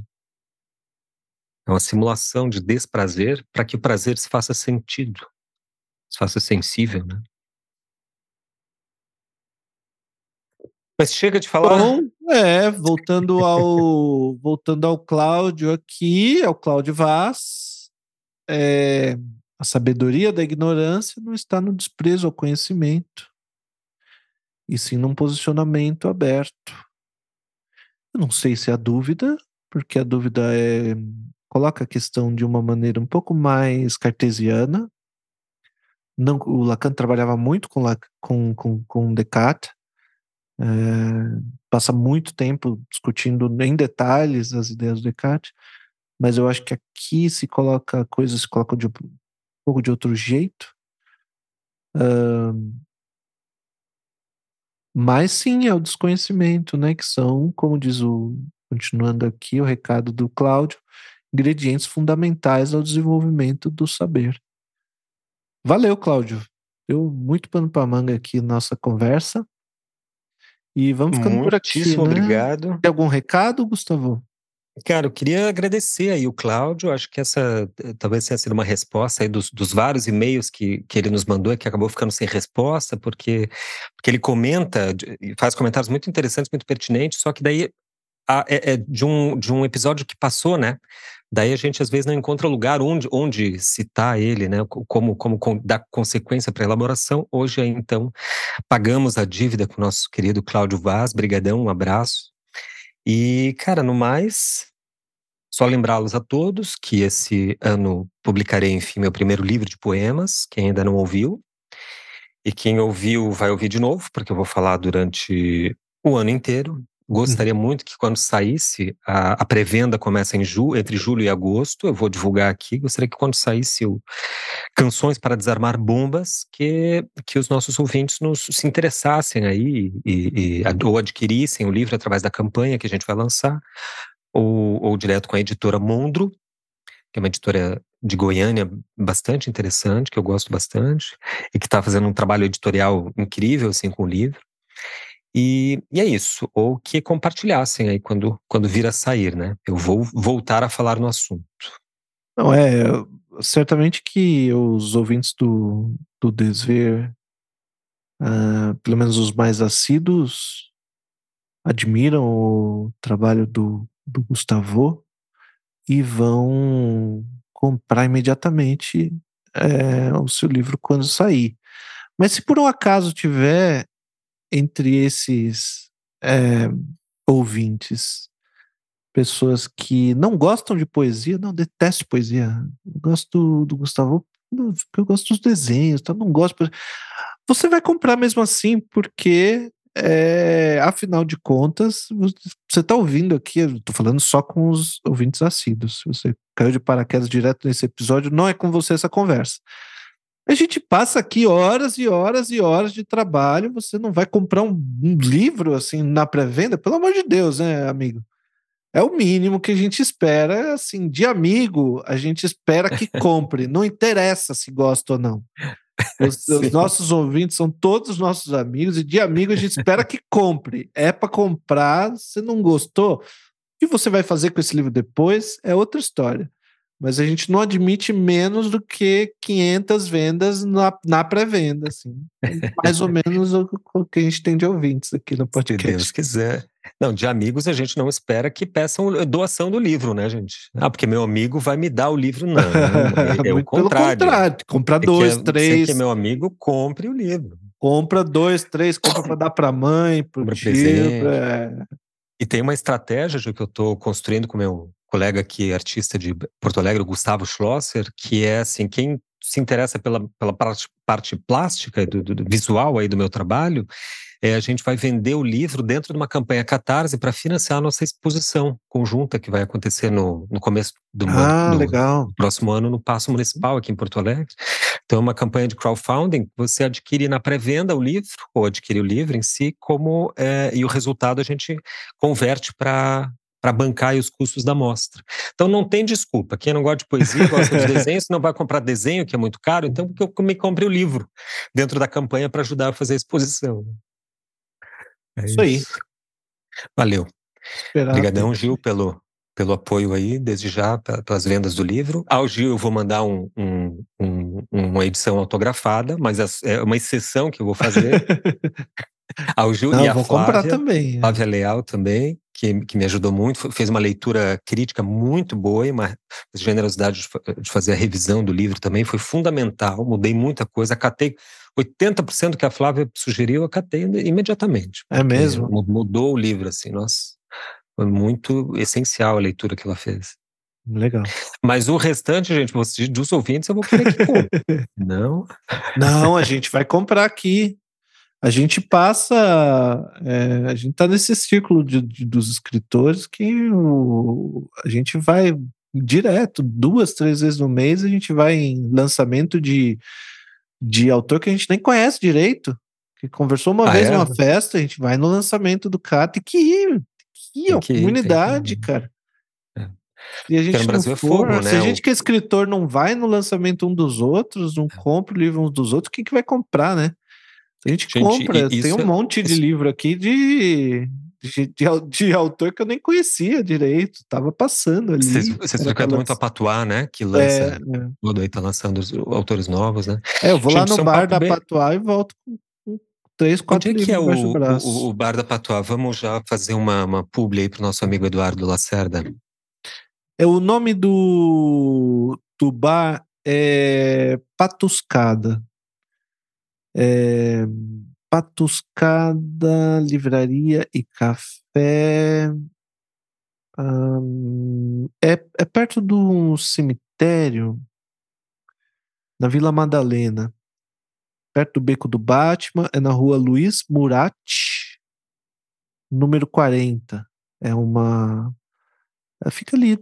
É uma simulação de desprazer para que o prazer se faça sentido se faça sensível, né? Mas chega de falar. Bom, é, voltando ao voltando ao Cláudio aqui, ao Cláudio Vaz, é, a sabedoria da ignorância não está no desprezo ao conhecimento, e sim num posicionamento aberto. Eu não sei se há dúvida, porque a dúvida é coloca a questão de uma maneira um pouco mais cartesiana, não, o Lacan trabalhava muito com, com, com, com Descartes, é, passa muito tempo discutindo em detalhes as ideias do Descartes, mas eu acho que aqui se coloca coisas se colocam de um pouco de outro jeito. Uh, mas sim, é o desconhecimento, né? Que são, como diz o, continuando aqui o recado do Cláudio, ingredientes fundamentais ao desenvolvimento do saber. Valeu, Cláudio. Deu muito pano para manga aqui nossa conversa. E vamos ficando por aqui. Muitíssimo né? obrigado. Tem algum recado, Gustavo? Cara, eu queria agradecer aí o Cláudio. Acho que essa eh, talvez tenha sido uma resposta aí dos, dos vários e-mails que, que ele nos mandou e que acabou ficando sem resposta, porque, porque ele comenta, faz comentários muito interessantes, muito pertinentes, só que daí a, é, é de, um, de um episódio que passou, né? Daí a gente às vezes não encontra lugar onde, onde citar ele, né? Como, como, como dar consequência para a elaboração. Hoje, então, pagamos a dívida com o nosso querido Cláudio Vaz. Brigadão, um abraço. E, cara, no mais, só lembrá-los a todos que esse ano publicarei, enfim, meu primeiro livro de poemas, quem ainda não ouviu. E quem ouviu vai ouvir de novo, porque eu vou falar durante o ano inteiro. Gostaria uhum. muito que quando saísse, a, a pré-venda começa em julho, entre julho e agosto, eu vou divulgar aqui, gostaria que quando saísse o Canções para Desarmar Bombas, que, que os nossos ouvintes nos, se interessassem aí e, e, ou adquirissem o livro através da campanha que a gente vai lançar, ou, ou direto com a editora Mondro, que é uma editora de Goiânia bastante interessante, que eu gosto bastante, e que está fazendo um trabalho editorial incrível assim, com o livro. E, e, é isso, ou que compartilhassem aí quando, quando vir a sair, né? Eu vou voltar a falar no assunto. Não, é, certamente que os ouvintes do, do Desver, uh, pelo menos os mais assíduos, admiram o trabalho do, do Gustavo e vão comprar imediatamente é, o seu livro quando sair. Mas se por um acaso tiver entre esses é, ouvintes pessoas que não gostam de poesia, não detesto poesia, gosto do, Gustavo, eu gosto dos desenhos, tá? não gosto. Você vai comprar mesmo assim, porque é, afinal de contas, você está ouvindo aqui, eu falando só com os ouvintes assíduos. Se você caiu de paraquedas direto nesse episódio, não é com você essa conversa. A gente passa aqui horas e horas e horas de trabalho. Você não vai comprar um, um livro assim na pré-venda? Pelo amor de Deus, né, amigo? É o mínimo que a gente espera, assim, de amigo, a gente espera que compre. não interessa se gosta ou não. Os, os, nossos ouvintes são todos nossos amigos e de amigo a gente espera que compre. É para comprar, se não gostou, o que você vai fazer com esse livro depois é outra história mas a gente não admite menos do que 500 vendas na, na pré-venda, assim. Mais ou menos o, o, que a gente tem de ouvintes aqui no podcast. Se Deus quiser. Não, de amigos a gente não espera que peçam doação do livro, né, gente? Ah, porque meu amigo vai me dar o livro, não. É, é o contrário. contrário. Compra dois, que, três. que meu amigo compre o livro. Compra dois, três, compra para dar para mãe, para tio. Pra... E tem uma estratégia que eu estou construindo com meu colega aqui, artista de Porto Alegre, Gustavo Schlosser, que é assim, quem se interessa pela, pela parte, parte plástica do, do, visual aí do meu trabalho, é, a gente vai vender o livro dentro de uma campanha Catarse para financiar a nossa exposição conjunta que vai acontecer no, no começo do, ah, do, legal. próximo ano no Paço Municipal aqui em Porto Alegre. Então, é uma campanha de crowdfunding, você adquire na pré-venda o livro, ou adquire o livro em si, como é, e o resultado a gente converte para para bancar os custos da mostra. Então não tem desculpa. Quem não gosta de poesia, gosta de desenho, se não vai comprar desenho, que é muito caro, então que eu me compre o livro dentro da campanha para ajudar a fazer a exposição. É isso, aí. Valeu. Obrigadão, Gil, pelo, pelo apoio aí, desde já, pelas vendas do livro. Ao Gil eu vou mandar um, um, um, uma edição autografada, mas é uma exceção que eu vou fazer. Ao Gil Não, e a vou Flávia, comprar também. É. Flávia Leal também, que, que me ajudou muito, fez uma leitura crítica muito boa e uma generosidade de, fazer a revisão do livro também foi fundamental, mudei muita coisa, acatei 80% que a Flávia sugeriu, eu acatei imediatamente. É mesmo? Mudou o livro, assim, nossa. Foi muito essencial a leitura que ela fez. Legal. Mas o restante, gente, dos ouvintes, eu vou querer que compre. Não? Não, a gente vai comprar aqui. A gente passa. É, a gente tá nesse círculo de, de, dos escritores que o, a gente vai direto, duas, três vezes no mês, a gente vai em lançamento de, de autor que a gente nem conhece direito. Que conversou uma ah, vez é? numa festa, a gente vai no lançamento do cara, tem que ir, aqui, ó, comunidade, que... cara. É. E a gente não for, é fogo, né? se a gente que é escritor não vai no lançamento um dos outros, não é. compra o livro uns dos outros, quem que vai comprar, né? A gente, gente compra, tem um monte de livro aqui de, de, de, de, autor que eu nem conhecia direito, tava passando ali. Vocês, vocês ficam muito a Patuá, né? Que lança, é, é. todo aí tá lançando os autores novos, né? É, eu vou gente, lá no bar da bem... Patuá e volto com três, quatro Onde é que é o, o, o, Bar da Patois? Vamos já fazer uma, uma publi aí pro nosso amigo Eduardo Lacerda. É, o nome do, do bar é Patuscada. É, Patuscada, Livraria e Café. é, é perto do cemitério, na Vila Madalena perto do Beco do Batman, é na rua Luiz Murat, número 40. É uma. É, fica ali,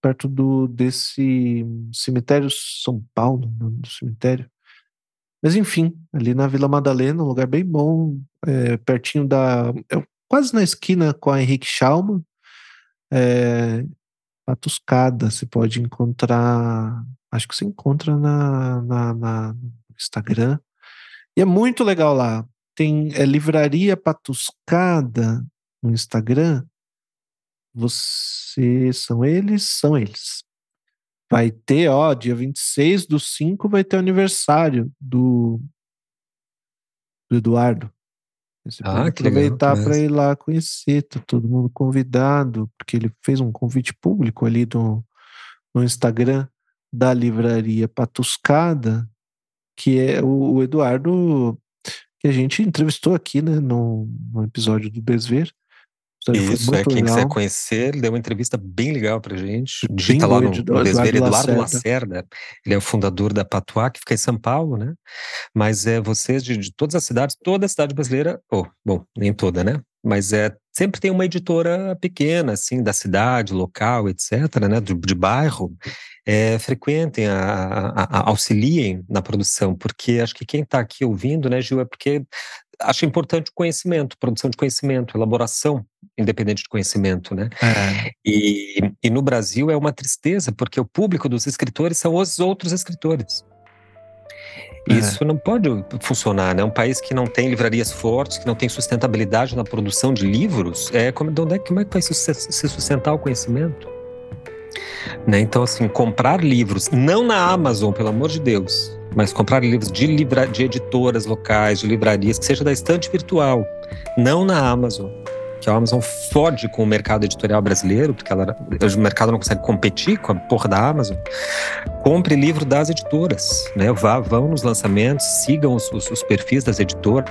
perto do desse cemitério São Paulo, do cemitério. Mas enfim, ali na Vila Madalena, um lugar bem bom, é, pertinho da. É, quase na esquina com a Henrique Schalman. É, Patuscada, você pode encontrar. Acho que você encontra na, na, na Instagram. E é muito legal lá. Tem é, Livraria Patuscada no Instagram. Você são eles? São eles. Vai ter, ó, dia 26 do 5 vai ter o aniversário do, do Eduardo. Você ah, pode aproveitar para ir lá conhecer, tá todo mundo convidado, porque ele fez um convite público ali no, no Instagram da Livraria Patuscada que é o, o Eduardo que a gente entrevistou aqui, né, no, no episódio do Desver. Isso, é, quem legal. quiser conhecer, ele deu uma entrevista bem legal pra gente. Digita lá no, no Desver, Eduardo Lacerda. Lacerda. Ele é o fundador da Patuá, que fica em São Paulo, né? Mas é vocês de, de todas as cidades, toda a cidade brasileira, oh, bom, nem toda, né? Mas é sempre tem uma editora pequena, assim, da cidade, local, etc., né? De, de bairro, é, frequentem, a, a, a, auxiliem na produção, porque acho que quem está aqui ouvindo, né, Gil, é porque acha importante o conhecimento, produção de conhecimento, elaboração independente de conhecimento, né? É. E, e no Brasil é uma tristeza, porque o público dos escritores são os outros escritores. É. Isso não pode funcionar, né? Um país que não tem livrarias fortes, que não tem sustentabilidade na produção de livros, é como, de onde é, como é que vai se sustentar o conhecimento? Né? Então, assim, comprar livros, não na Amazon, pelo amor de Deus, mas comprar livros de, livra, de editoras locais, de livrarias, que seja da estante virtual, não na Amazon. Que a Amazon fode com o mercado editorial brasileiro, porque ela, o mercado não consegue competir com a porra da Amazon. Compre livro das editoras, né? Vá, vão nos lançamentos, sigam os, os, os perfis das editoras,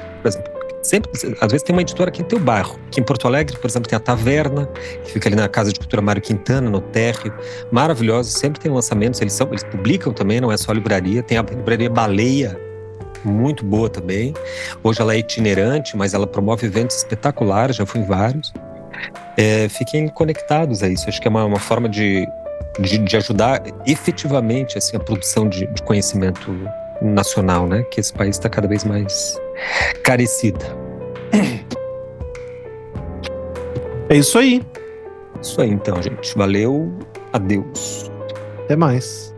Sempre, às vezes tem uma editora aqui no teu bairro. Aqui em Porto Alegre, por exemplo, tem a Taverna, que fica ali na Casa de Cultura Mário Quintana, no térreo. Maravilhosos, sempre tem lançamentos, eles, são, eles publicam também, não é só livraria. Tem a livraria Baleia, muito boa também. Hoje ela é itinerante, mas ela promove eventos espetaculares, já fui em vários. É, fiquem conectados a isso, acho que é uma, uma forma de de, de ajudar efetivamente assim, a produção de, de conhecimento nacional, né? Que esse país está cada vez mais carecido. É isso aí. Isso aí, então, gente. Valeu. Adeus. Até mais.